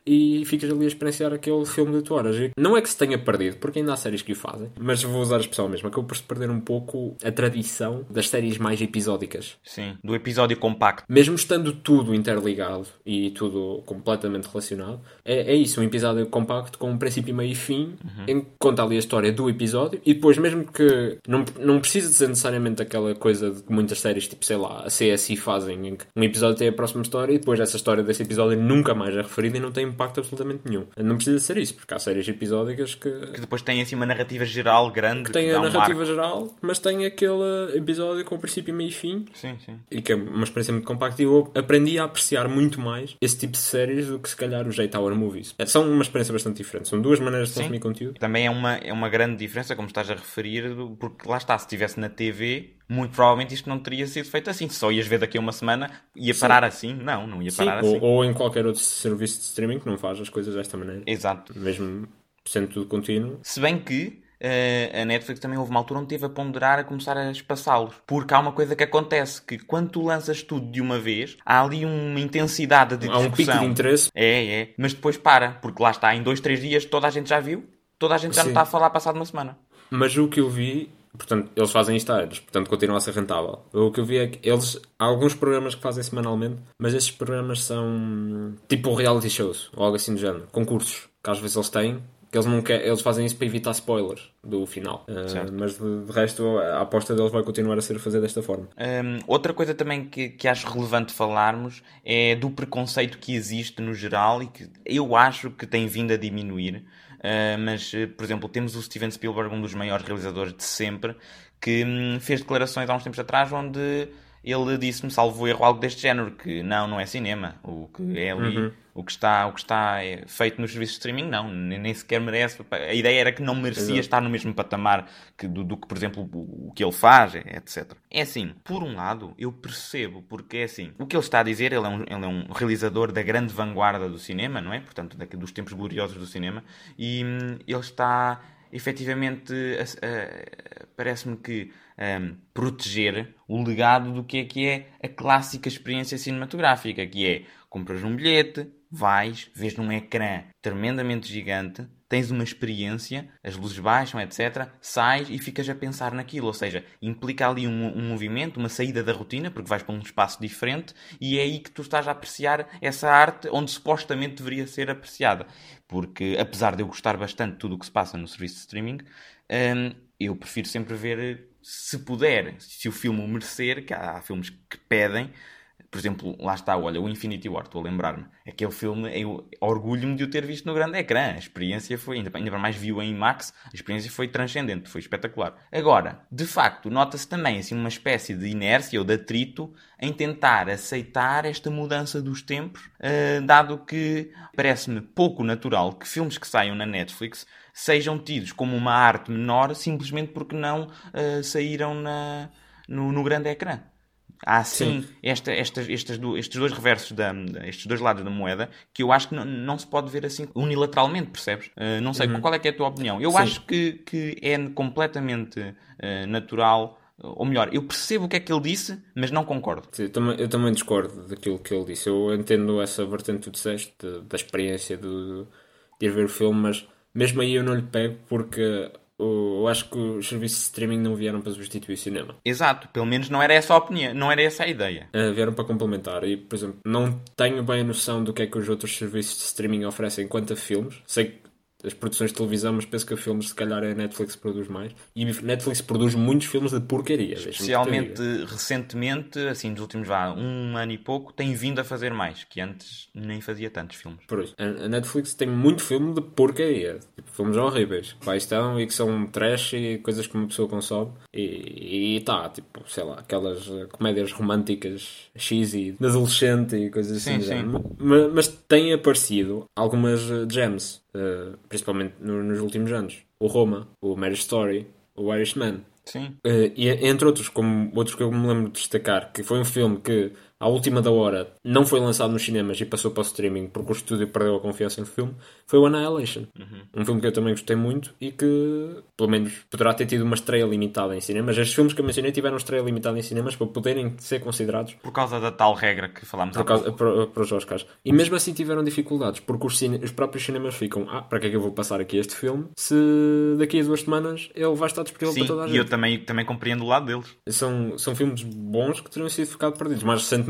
e ficas ali a experienciar aquele filme de 8 horas. E não é que se tenha perdido, porque ainda há séries que o fazem, mas vou usar a expressão mesmo, acabou por se perder um pouco a tradição das séries mais episódicas. Sim, do episódio compacto. Mesmo estando tudo interligado e tudo completamente relacionado, é, é isso, um episódio compacto com um princípio, meio e fim, uhum. em que conta ali a história do episódio e depois, mesmo que não, não precisa ser necessariamente aquela coisa de que muitas séries, tipo, sei lá, a CSI fazem, em que um episódio tem a próxima história e depois essa história desse episódio nunca mais é referida e não tem impacto absolutamente nenhum. Não precisa ser isso, porque há séries episódicas que. Que depois têm assim uma narrativa geral grande. Que tem a narrativa um geral, mas tem aquele episódio com princípio, meio e fim. Sim, sim. E que é uma experiência muito compacta. E eu aprendi a apreciar muito mais esse tipo de séries do que se calhar 8 Hour Movies. É, são uma experiência bastante diferente. São duas maneiras de consumir conteúdo. Também é uma, é uma grande diferença, como estás a referir, porque lá está, se estivesse na TV, muito provavelmente isto não teria sido feito assim. Só ias ver daqui a uma semana, ia Sim. parar assim? Não, não ia parar Sim. assim. Ou, ou, em qualquer outro serviço de streaming que não faz as coisas desta maneira. Exato. Mesmo sendo tudo contínuo. Se bem que uh, a Netflix também houve uma altura onde teve a ponderar a começar a espaçá-los. Porque há uma coisa que acontece, que quando tu lanças tudo de uma vez, há ali uma intensidade de discussão. Há um pico de interesse. É, é. Mas depois para, porque lá está, em dois, três dias toda a gente já viu, toda a gente já Sim. não está a falar passado uma semana. Mas o que eu vi Portanto, eles fazem isto a eles, portanto continua a ser rentável. O que eu vi é que eles. Há alguns programas que fazem semanalmente, mas esses programas são tipo reality shows, ou algo assim do género, concursos, que às vezes eles têm, que eles, não quer, eles fazem isso para evitar spoilers do final. Uh, mas de, de, resto, a aposta deles vai continuar a ser fazer desta forma. Um, outra coisa também que, que acho relevante falarmos é do preconceito que existe no geral e que eu acho que tem vindo a diminuir Uh, mas, uh, por exemplo, temos o Steven Spielberg, um dos maiores realizadores de sempre, que hum, fez declarações há uns tempos atrás onde ele disse-me, salvo erro, algo deste género, que não, não é cinema. O que é ali, uhum. o que está, o que está é feito nos serviços de streaming, não, nem sequer merece. A ideia era que não merecia Exato. estar no mesmo patamar que, do, do, que, por exemplo, o, o, que ele faz, etc. É assim, por um lado, eu percebo, porque é assim, o que ele está a dizer, ele é um, ele é um realizador da grande vanguarda do cinema, não é? Portanto, dos tempos gloriosos do cinema, e hum, ele está efetivamente, parece-me que um, proteger o legado do que é que é a clássica experiência cinematográfica, que é compras um bilhete, vais, vês num ecrã tremendamente gigante, tens uma experiência, as luzes baixam, etc., sais e ficas a pensar naquilo. Ou seja, implica ali um, um, movimento, uma saída da rotina, porque vais para um espaço diferente e é aí que tu estás a apreciar essa arte onde supostamente deveria ser apreciada. Porque, apesar de eu gostar bastante de tudo o que se passa no serviço de streaming, um, eu prefiro sempre ver se puder, se o filme o merecer, que há, há filmes que pedem, por exemplo, lá está, olha, o Infinity War, estou a lembrar-me. Aquele filme, eu orgulho-me de o ter visto no grande ecrã. A experiência foi, ainda, ainda mais viu em IMAX, a experiência foi transcendente, foi espetacular. Agora, de facto, nota-se também assim, uma espécie de inércia ou de atrito em tentar aceitar esta mudança dos tempos, uh, dado que parece-me pouco natural que filmes que saiam na Netflix sejam tidos como uma arte menor simplesmente porque não uh, saíram na, no, no grande ecrã. Há sim, sim. Esta, estas, estes, estes dois reversos, da, estes dois lados da moeda, que eu acho que não, não se pode ver assim unilateralmente, percebes? Uh, não sei, uhum. qual é que é a tua opinião? Eu sim. acho que, que é completamente uh, natural, ou melhor, eu percebo o que é que ele disse, mas não concordo. Sim, eu, também, eu também discordo daquilo que ele disse. Eu entendo essa vertente que tu disseste, da experiência de, de ir ver o filme, mas mesmo aí eu não lhe pego porque eu acho que os serviços de streaming não vieram para substituir o cinema. Exato, pelo menos não era essa a opinião, não era essa a ideia. Uh, vieram para complementar. E, por exemplo, não tenho bem a noção do que é que os outros serviços de streaming oferecem quanto a filmes. Sei que as produções de televisão, mas penso que a filmes se calhar a Netflix produz mais. E Netflix produz muitos filmes de porcaria. Especialmente recentemente, assim, nos últimos vá, um ano e pouco, tem vindo a fazer mais, que antes nem fazia tantos filmes. Por isso, a Netflix tem muito filme de porcaria. Tipo, filmes horríveis, que lá estão e que são trash e coisas que uma pessoa consome. E, e tá, tipo, sei lá, aquelas comédias românticas cheesy, de adolescente e coisas assim. Sim, sim. Mas, mas tem aparecido algumas gems uh, principalmente no, nos últimos anos. O Roma, o Marriage Story, o Irishman. Sim. Uh, e entre outros, como outros que eu me lembro de destacar, que foi um filme que à última da hora, não foi lançado nos cinemas e passou para o streaming porque o estúdio perdeu a confiança no filme, foi o Annihilation. Uhum. Um filme que eu também gostei muito e que, pelo menos, poderá ter tido uma estreia limitada em cinemas. Estes filmes que eu mencionei tiveram estreia limitada em cinemas para poderem ser considerados. Por causa da tal regra que falámos por causa, para, para os Oscars. E mesmo assim tiveram dificuldades, porque os, cine, os próprios cinemas ficam: ah, para que é que eu vou passar aqui este filme se daqui a duas semanas ele vai estar disponível Sim, para toda a gente? E eu também, também compreendo o lado deles. São, são filmes bons que teriam sido ficado perdidos. Mais recentemente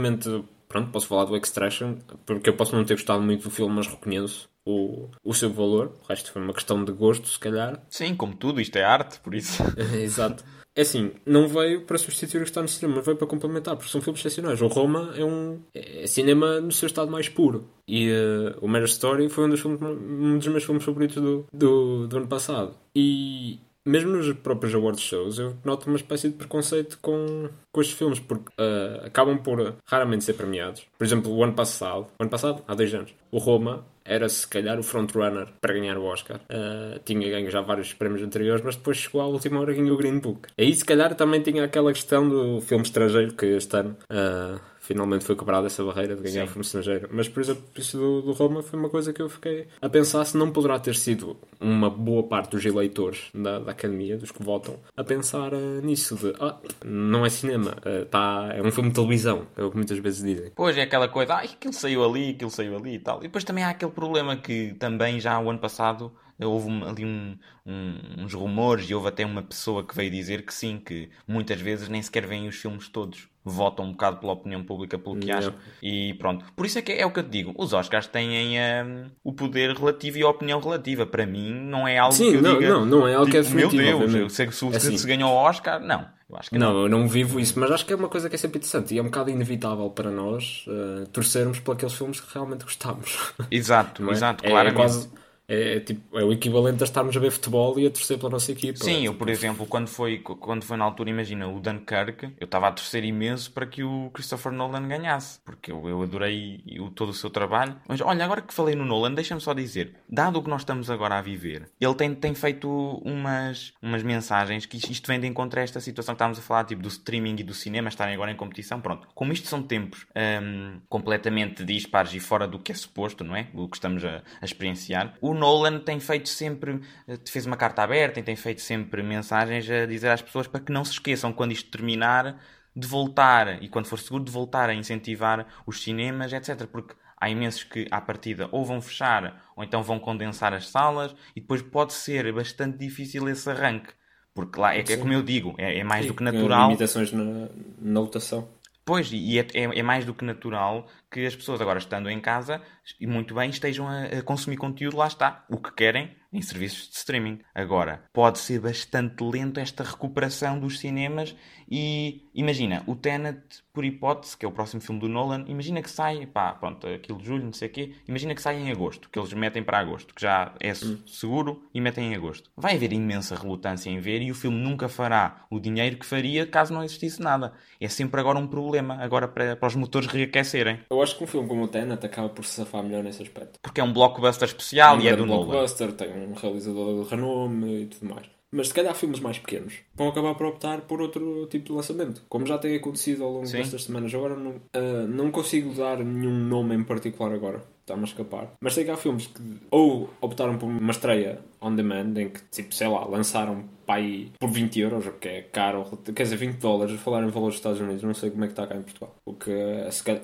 pronto, posso falar do Extraction, porque eu posso não ter gostado muito do filme, mas reconheço o, o seu valor. O resto foi uma questão de gosto, se calhar. *laughs* Sim, como tudo, isto é arte, por isso. *laughs* Exato. É assim, não veio para substituir o que está no cinema, mas veio para complementar, porque são filmes excepcionais. O Roma é um é cinema no seu estado mais puro. E uh, o Marriage Story foi um dos, filmes, um dos meus filmes favoritos do, do, do ano passado. E mesmo nos próprios award shows, eu noto uma espécie de preconceito com, com estes filmes, porque uh, acabam por raramente ser premiados. Por exemplo, o ano passado, o ano passado, há dois anos, o Roma era se calhar o frontrunner para ganhar o Oscar. Uh, tinha ganho já vários prémios anteriores, mas depois chegou à última hora e ganhou o Green Book. Aí se calhar também tinha aquela questão do filme estrangeiro que este ano uh, finalmente foi quebrada essa barreira de ganhar Sim. filme estrangeiro. Mas, por exemplo, isso do, do, Roma foi uma coisa que eu fiquei a pensar se não poderá ter sido uma boa parte dos eleitores da, da academia, dos que votam, a pensar uh, nisso de ah, não é cinema, uh, tá, é um filme de televisão, é o que muitas vezes dizem. Pois é aquela coisa, ah, aquilo saiu ali, aquilo saiu ali e tal. E depois também há aquele problema que também já o ano passado houve ali um, um, uns rumores e houve até uma pessoa que veio dizer que sim, que muitas vezes nem sequer veem os filmes todos votam um bocado pela opinião pública pelo que acham e pronto. Por isso é que é o que eu te digo, os Oscars têm um, o poder relativo e a opinião relativa. Para mim não é algo Sim, que eu não, diga... não, não é algo que é tipo. Meu Deus, eu sei que se, é assim. se ganhou o Oscar, não. Eu acho que não, não, eu não vivo isso, mas acho que é uma coisa que é sempre interessante e é um bocado inevitável para nós uh, torcermos por aqueles filmes que realmente gostamos. Exato, *laughs* é? exato, é, claramente. É quase, é, é, tipo, é o equivalente a estarmos a ver futebol e a torcer pela nossa equipa. Sim, eu, por exemplo, quando foi, quando foi na altura, imagina, o Dunkirk, eu estava a torcer imenso para que o Christopher Nolan ganhasse, porque eu, eu adorei o, todo o seu trabalho. Mas olha, agora que falei no Nolan, deixa-me só dizer, dado o que nós estamos agora a viver, ele tem, tem feito umas, umas mensagens que isto vem de encontro a esta situação que estávamos a falar, tipo, do streaming e do cinema estarem agora em competição. Pronto, como isto são tempos um, completamente dispares e fora do que é suposto, não é? O que estamos a, a experienciar, o Nolan tem feito sempre, eh, fez uma carta aberta e tem feito sempre mensagens a dizer às pessoas para que não se esqueçam quando isto terminar de voltar e quando for seguro de voltar a incentivar os cinemas, etc. Porque há imensos que à partida ou vão fechar ou então vão condensar as salas e depois pode ser bastante difícil esse arranque. Porque lá é, é como eu digo, é, é mais Sim, do que natural. Limitações na, na lotação. Pois, e é, é, é, mais do que natural que as pessoas agora estando em casa e muito bem estejam a, a, consumir conteúdo, lá está, o que querem em serviços de streaming. Agora, pode ser bastante lento esta recuperação dos cinemas e imagina, o Tenet, por hipótese, que é o próximo filme do Nolan, imagina que sai, pá, pronto, aquilo de julho, não sei o quê, imagina que sai em agosto, que eles metem para agosto, que já é hum. seguro e metem em agosto. Vai haver imensa relutância em ver e o filme nunca fará o dinheiro que faria caso não existisse nada. É sempre agora um problema, agora para, para os motores reaquecerem. Eu acho que um filme como o Tenet acaba por se safar melhor nesse aspecto. Porque é um blockbuster especial um e é do blockbuster, Nolan. tem um realizador de renome e tudo mais. Mas se calhar filmes mais pequenos vão acabar por optar por outro tipo de lançamento. Como já tem acontecido ao longo Sim. destas semanas. Agora não, uh, não consigo dar nenhum nome em particular agora. Está-me a escapar. Mas sei que há filmes que ou optaram por uma estreia on demand, em que, tipo, sei lá, lançaram pai por 20 euros, o que é caro, quer dizer, 20 dólares, falar em valores dos Estados Unidos, não sei como é que está cá em Portugal. O que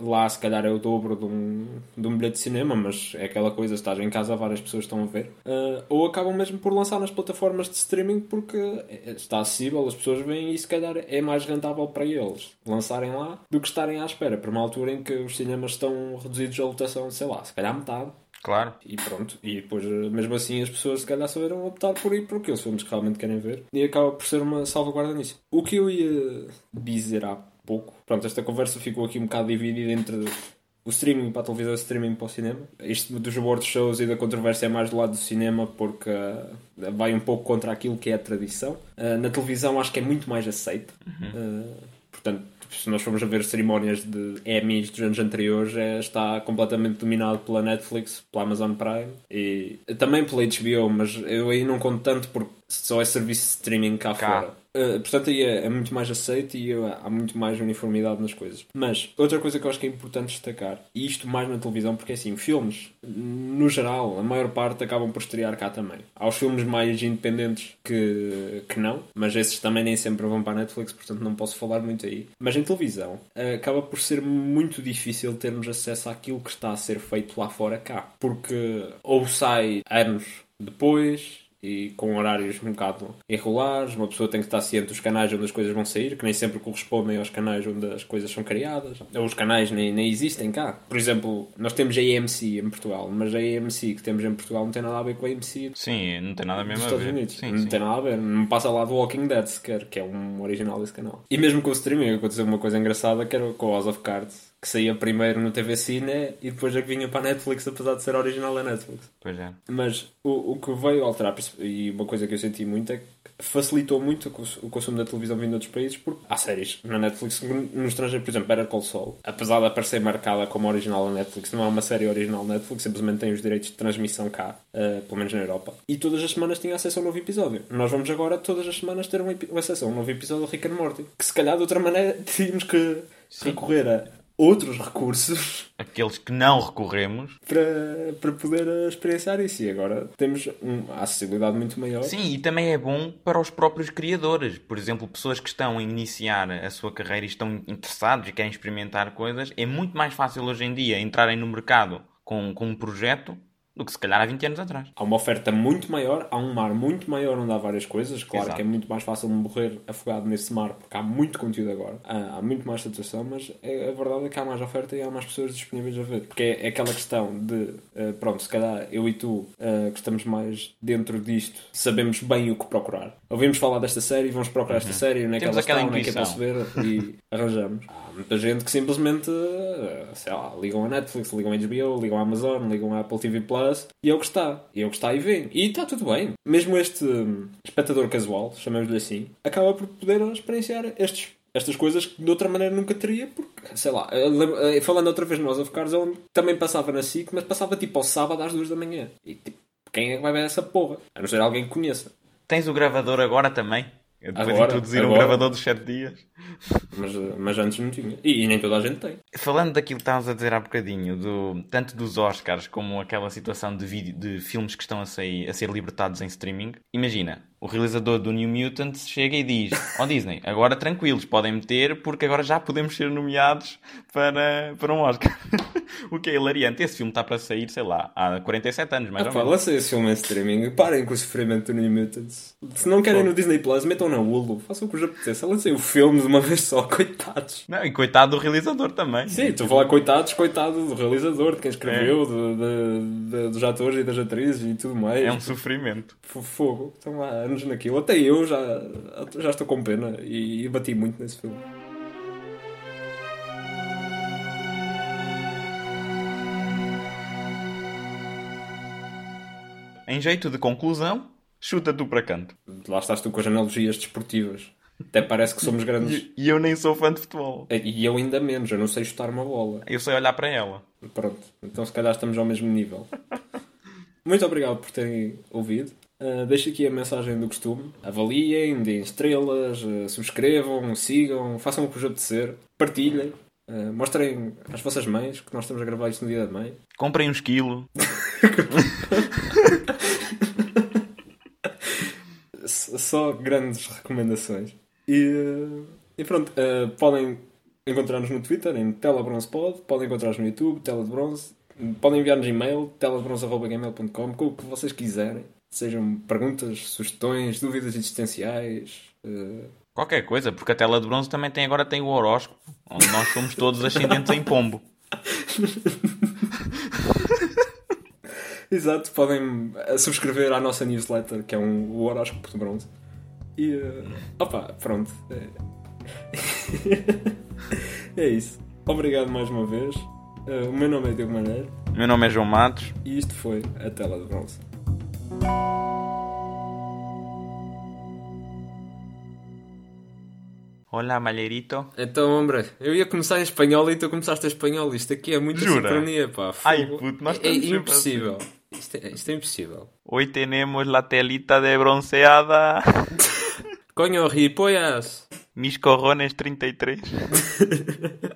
lá se calhar é o dobro de um, de um bilhete de cinema, mas é aquela coisa, estás em casa, várias pessoas estão a ver. Uh, ou acabam mesmo por lançar nas plataformas de streaming porque está acessível, as pessoas veem e se calhar é mais rentável para eles lançarem lá do que estarem à espera, por uma altura em que os cinemas estão reduzidos a lotação, sei lá, calhar metade. Claro. E pronto. E depois, mesmo assim, as pessoas se calhar souberam optar por ir por aqueles filmes que realmente querem ver. E acaba por ser uma salvaguarda nisso. O que eu ia dizer há pouco. Pronto, esta conversa ficou aqui um bocado dividida entre o streaming para a televisão e o streaming para o cinema. Isto dos award shows e da controvérsia é mais do lado do cinema porque uh, vai um pouco contra aquilo que é a tradição. Uh, na televisão acho que é muito mais aceito. Uhum. Uh, portanto, se nós formos a ver cerimónias de Emmys dos anos anteriores, é, está completamente dominado pela Netflix, pela Amazon Prime e também pela HBO, mas eu aí não conto tanto porque só é serviço de streaming cá, cá. fora. Uh, portanto, aí é, é, muito mais aceito e uh, há muito mais uniformidade nas coisas. Mas, outra coisa que eu acho que é importante destacar, e isto mais na televisão, porque assim, filmes, no geral, a maior parte acabam por estrear cá também. Há os filmes mais independentes que, que não, mas esses também nem sempre vão para a Netflix, portanto não posso falar muito aí. Mas em televisão, uh, acaba por ser muito difícil termos acesso àquilo que está a ser feito lá fora cá. Porque ou sai anos depois e com horários um bocado irregulares. Uma pessoa tem que estar ciente dos canais onde as coisas vão sair, que nem sempre correspondem aos canais onde as coisas são criadas. Ou os canais nem, nem existem cá. Por exemplo, nós temos a AMC em Portugal, mas a AMC que temos em Portugal não tem nada a ver com a AMC. Sim, não tem nada mesmo a ver. Unidos. Sim, não sim. tem nada a ver. Não passa lá do Walking Dead sequer, que é um original desse canal. E mesmo com o streaming aconteceu uma coisa engraçada que era com o House of Cards que saía primeiro no TV Cine e depois é que vinha para a Netflix, apesar de ser original da Netflix. Pois é. Mas o, o que veio alterar, e uma coisa que eu senti muito é que facilitou muito o consumo da televisão vindo de outros países porque há séries na Netflix no estrangeiro, por exemplo, Better Call Saul, apesar de aparecer marcada como original da Netflix, não é uma série original da Netflix, simplesmente tem os direitos de transmissão cá, uh, pelo menos na Europa. E todas as semanas tinha acesso a um novo episódio. Nós vamos agora todas as semanas ter um, um acesso a um novo episódio de Rick and Morty, que se calhar de outra maneira *laughs* tínhamos que Sim. recorrer a outros recursos. Aqueles que não recorremos. Para, para poder experienciar isso. E agora temos uma acessibilidade muito maior. Sim, e também é bom para os próprios criadores. Por exemplo, pessoas que estão a iniciar a sua carreira e estão interessados e querem experimentar coisas. É muito mais fácil hoje em dia entrarem no mercado com, com um projeto do que se calhar há 20 anos atrás. Há uma oferta muito maior, há um mar muito maior onde há várias coisas. Claro Exato. que é muito mais fácil morrer afogado nesse mar porque há muito conteúdo agora. Há, há muito mais saturação, mas é, a verdade é que há mais oferta e há mais pessoas disponíveis a ver. Porque é, é aquela questão de, uh, pronto, se calhar eu e tu uh, que estamos mais dentro disto sabemos bem o que procurar. Ouvimos falar desta série, vamos procurar uhum. esta série, onde é que ela está, onde é que eu posso ver e *laughs* arranjamos. Há muita gente que simplesmente, uh, sei lá, ligam a Netflix, ligam a HBO, ligam a Amazon, ligam a Apple TV Plus e é o que está. E é o que está e vem. E está tudo bem. Mesmo este espectador casual, chamemos-lhe assim, acaba por poder experienciar estes estas coisas que de outra maneira nunca teria, porque, sei lá, eh, falando outra vez no House of Cards, ele também passava na SIC, mas passava tipo ao sábado às duas da manhã. E tipo, quem é que vai ver essa porra? A não ser alguém que conheça. Tens o gravador agora também? Depois agora, introduzir agora. um gravador dos 7 dias. Mas, mas antes não tinha. E, e, nem toda a gente tem. Falando daquilo que estavas a dizer há bocadinho, do, tanto dos Oscars como aquela situação de, vídeo, de filmes que estão a, sair, a ser libertados em streaming, imagina, o realizador do New Mutants chega e diz: Ó oh Disney, agora tranquilos, podem meter porque agora já podemos ser nomeados para, para um Oscar. *laughs* o que é hilariante. Esse filme está para sair, sei lá, há 47 anos, mais ah, ou menos. Lancem esse filme em streaming, parem com o sofrimento do New Mutants. Se não querem Pô. no Disney Plus, metam na Hulu, façam o que os apeteça. Lancem o filme de uma vez só, *laughs* coitados. Não, e coitado do realizador também. Sim, estou a falar coitados, coitado do realizador, de quem escreveu, é. de, dos atores e das atrizes e tudo mais. É um sofrimento. Fogo, estão há anos naquilo. Até eu já, já estou com pena e, e bati muito nesse filme. Em jeito de conclusão, chuta tu para canto. Lá estás tu com as analogias desportivas. Até parece que somos grandes. E, e eu nem sou fã de futebol. E eu ainda menos, eu não sei chutar uma bola. Eu sei olhar para ela. Pronto, então se calhar estamos ao mesmo nível. *laughs* Muito obrigado por terem ouvido. Uh, deixo aqui a mensagem do costume. Avaliem, deem estrelas, uh, subscrevam, sigam, façam o que vos apetecer, partilhem, uh, mostrem às vossas mães que nós estamos a gravar isto no dia da mãe. *laughs* Comprem uns quilos. só grandes recomendações. E, e pronto, podem encontrar-nos no Twitter, em telabronzepod, podem encontrar-nos no YouTube, Tela de Bronze, podem enviar-nos e-mail, teladebronze.gmail.com, com o que vocês quiserem. Sejam perguntas, sugestões, dúvidas existenciais. Uh... Qualquer coisa, porque a tela de bronze também tem agora tem o horóscopo, onde nós somos todos ascendentes em pombo. *laughs* Exato, podem subscrever à nossa newsletter, que é um, o horóscopo de bronze. E. Uh, opa, pronto. É... *laughs* é isso. Obrigado mais uma vez. Uh, o meu nome é Diego Maneiro. O meu nome é João Matos. E isto foi a tela de bronze. Olá, malherito. Então, hombre, eu ia começar em espanhol e tu começaste em espanhol. Isto aqui é muita Jura? sincronia, pá. Ai, puto, nós é, é impossível. Isto é, isto é impossível. Hoy tenemos la telita de bronceada. *laughs* Coño, ripoias. Mis corrones 33. *laughs*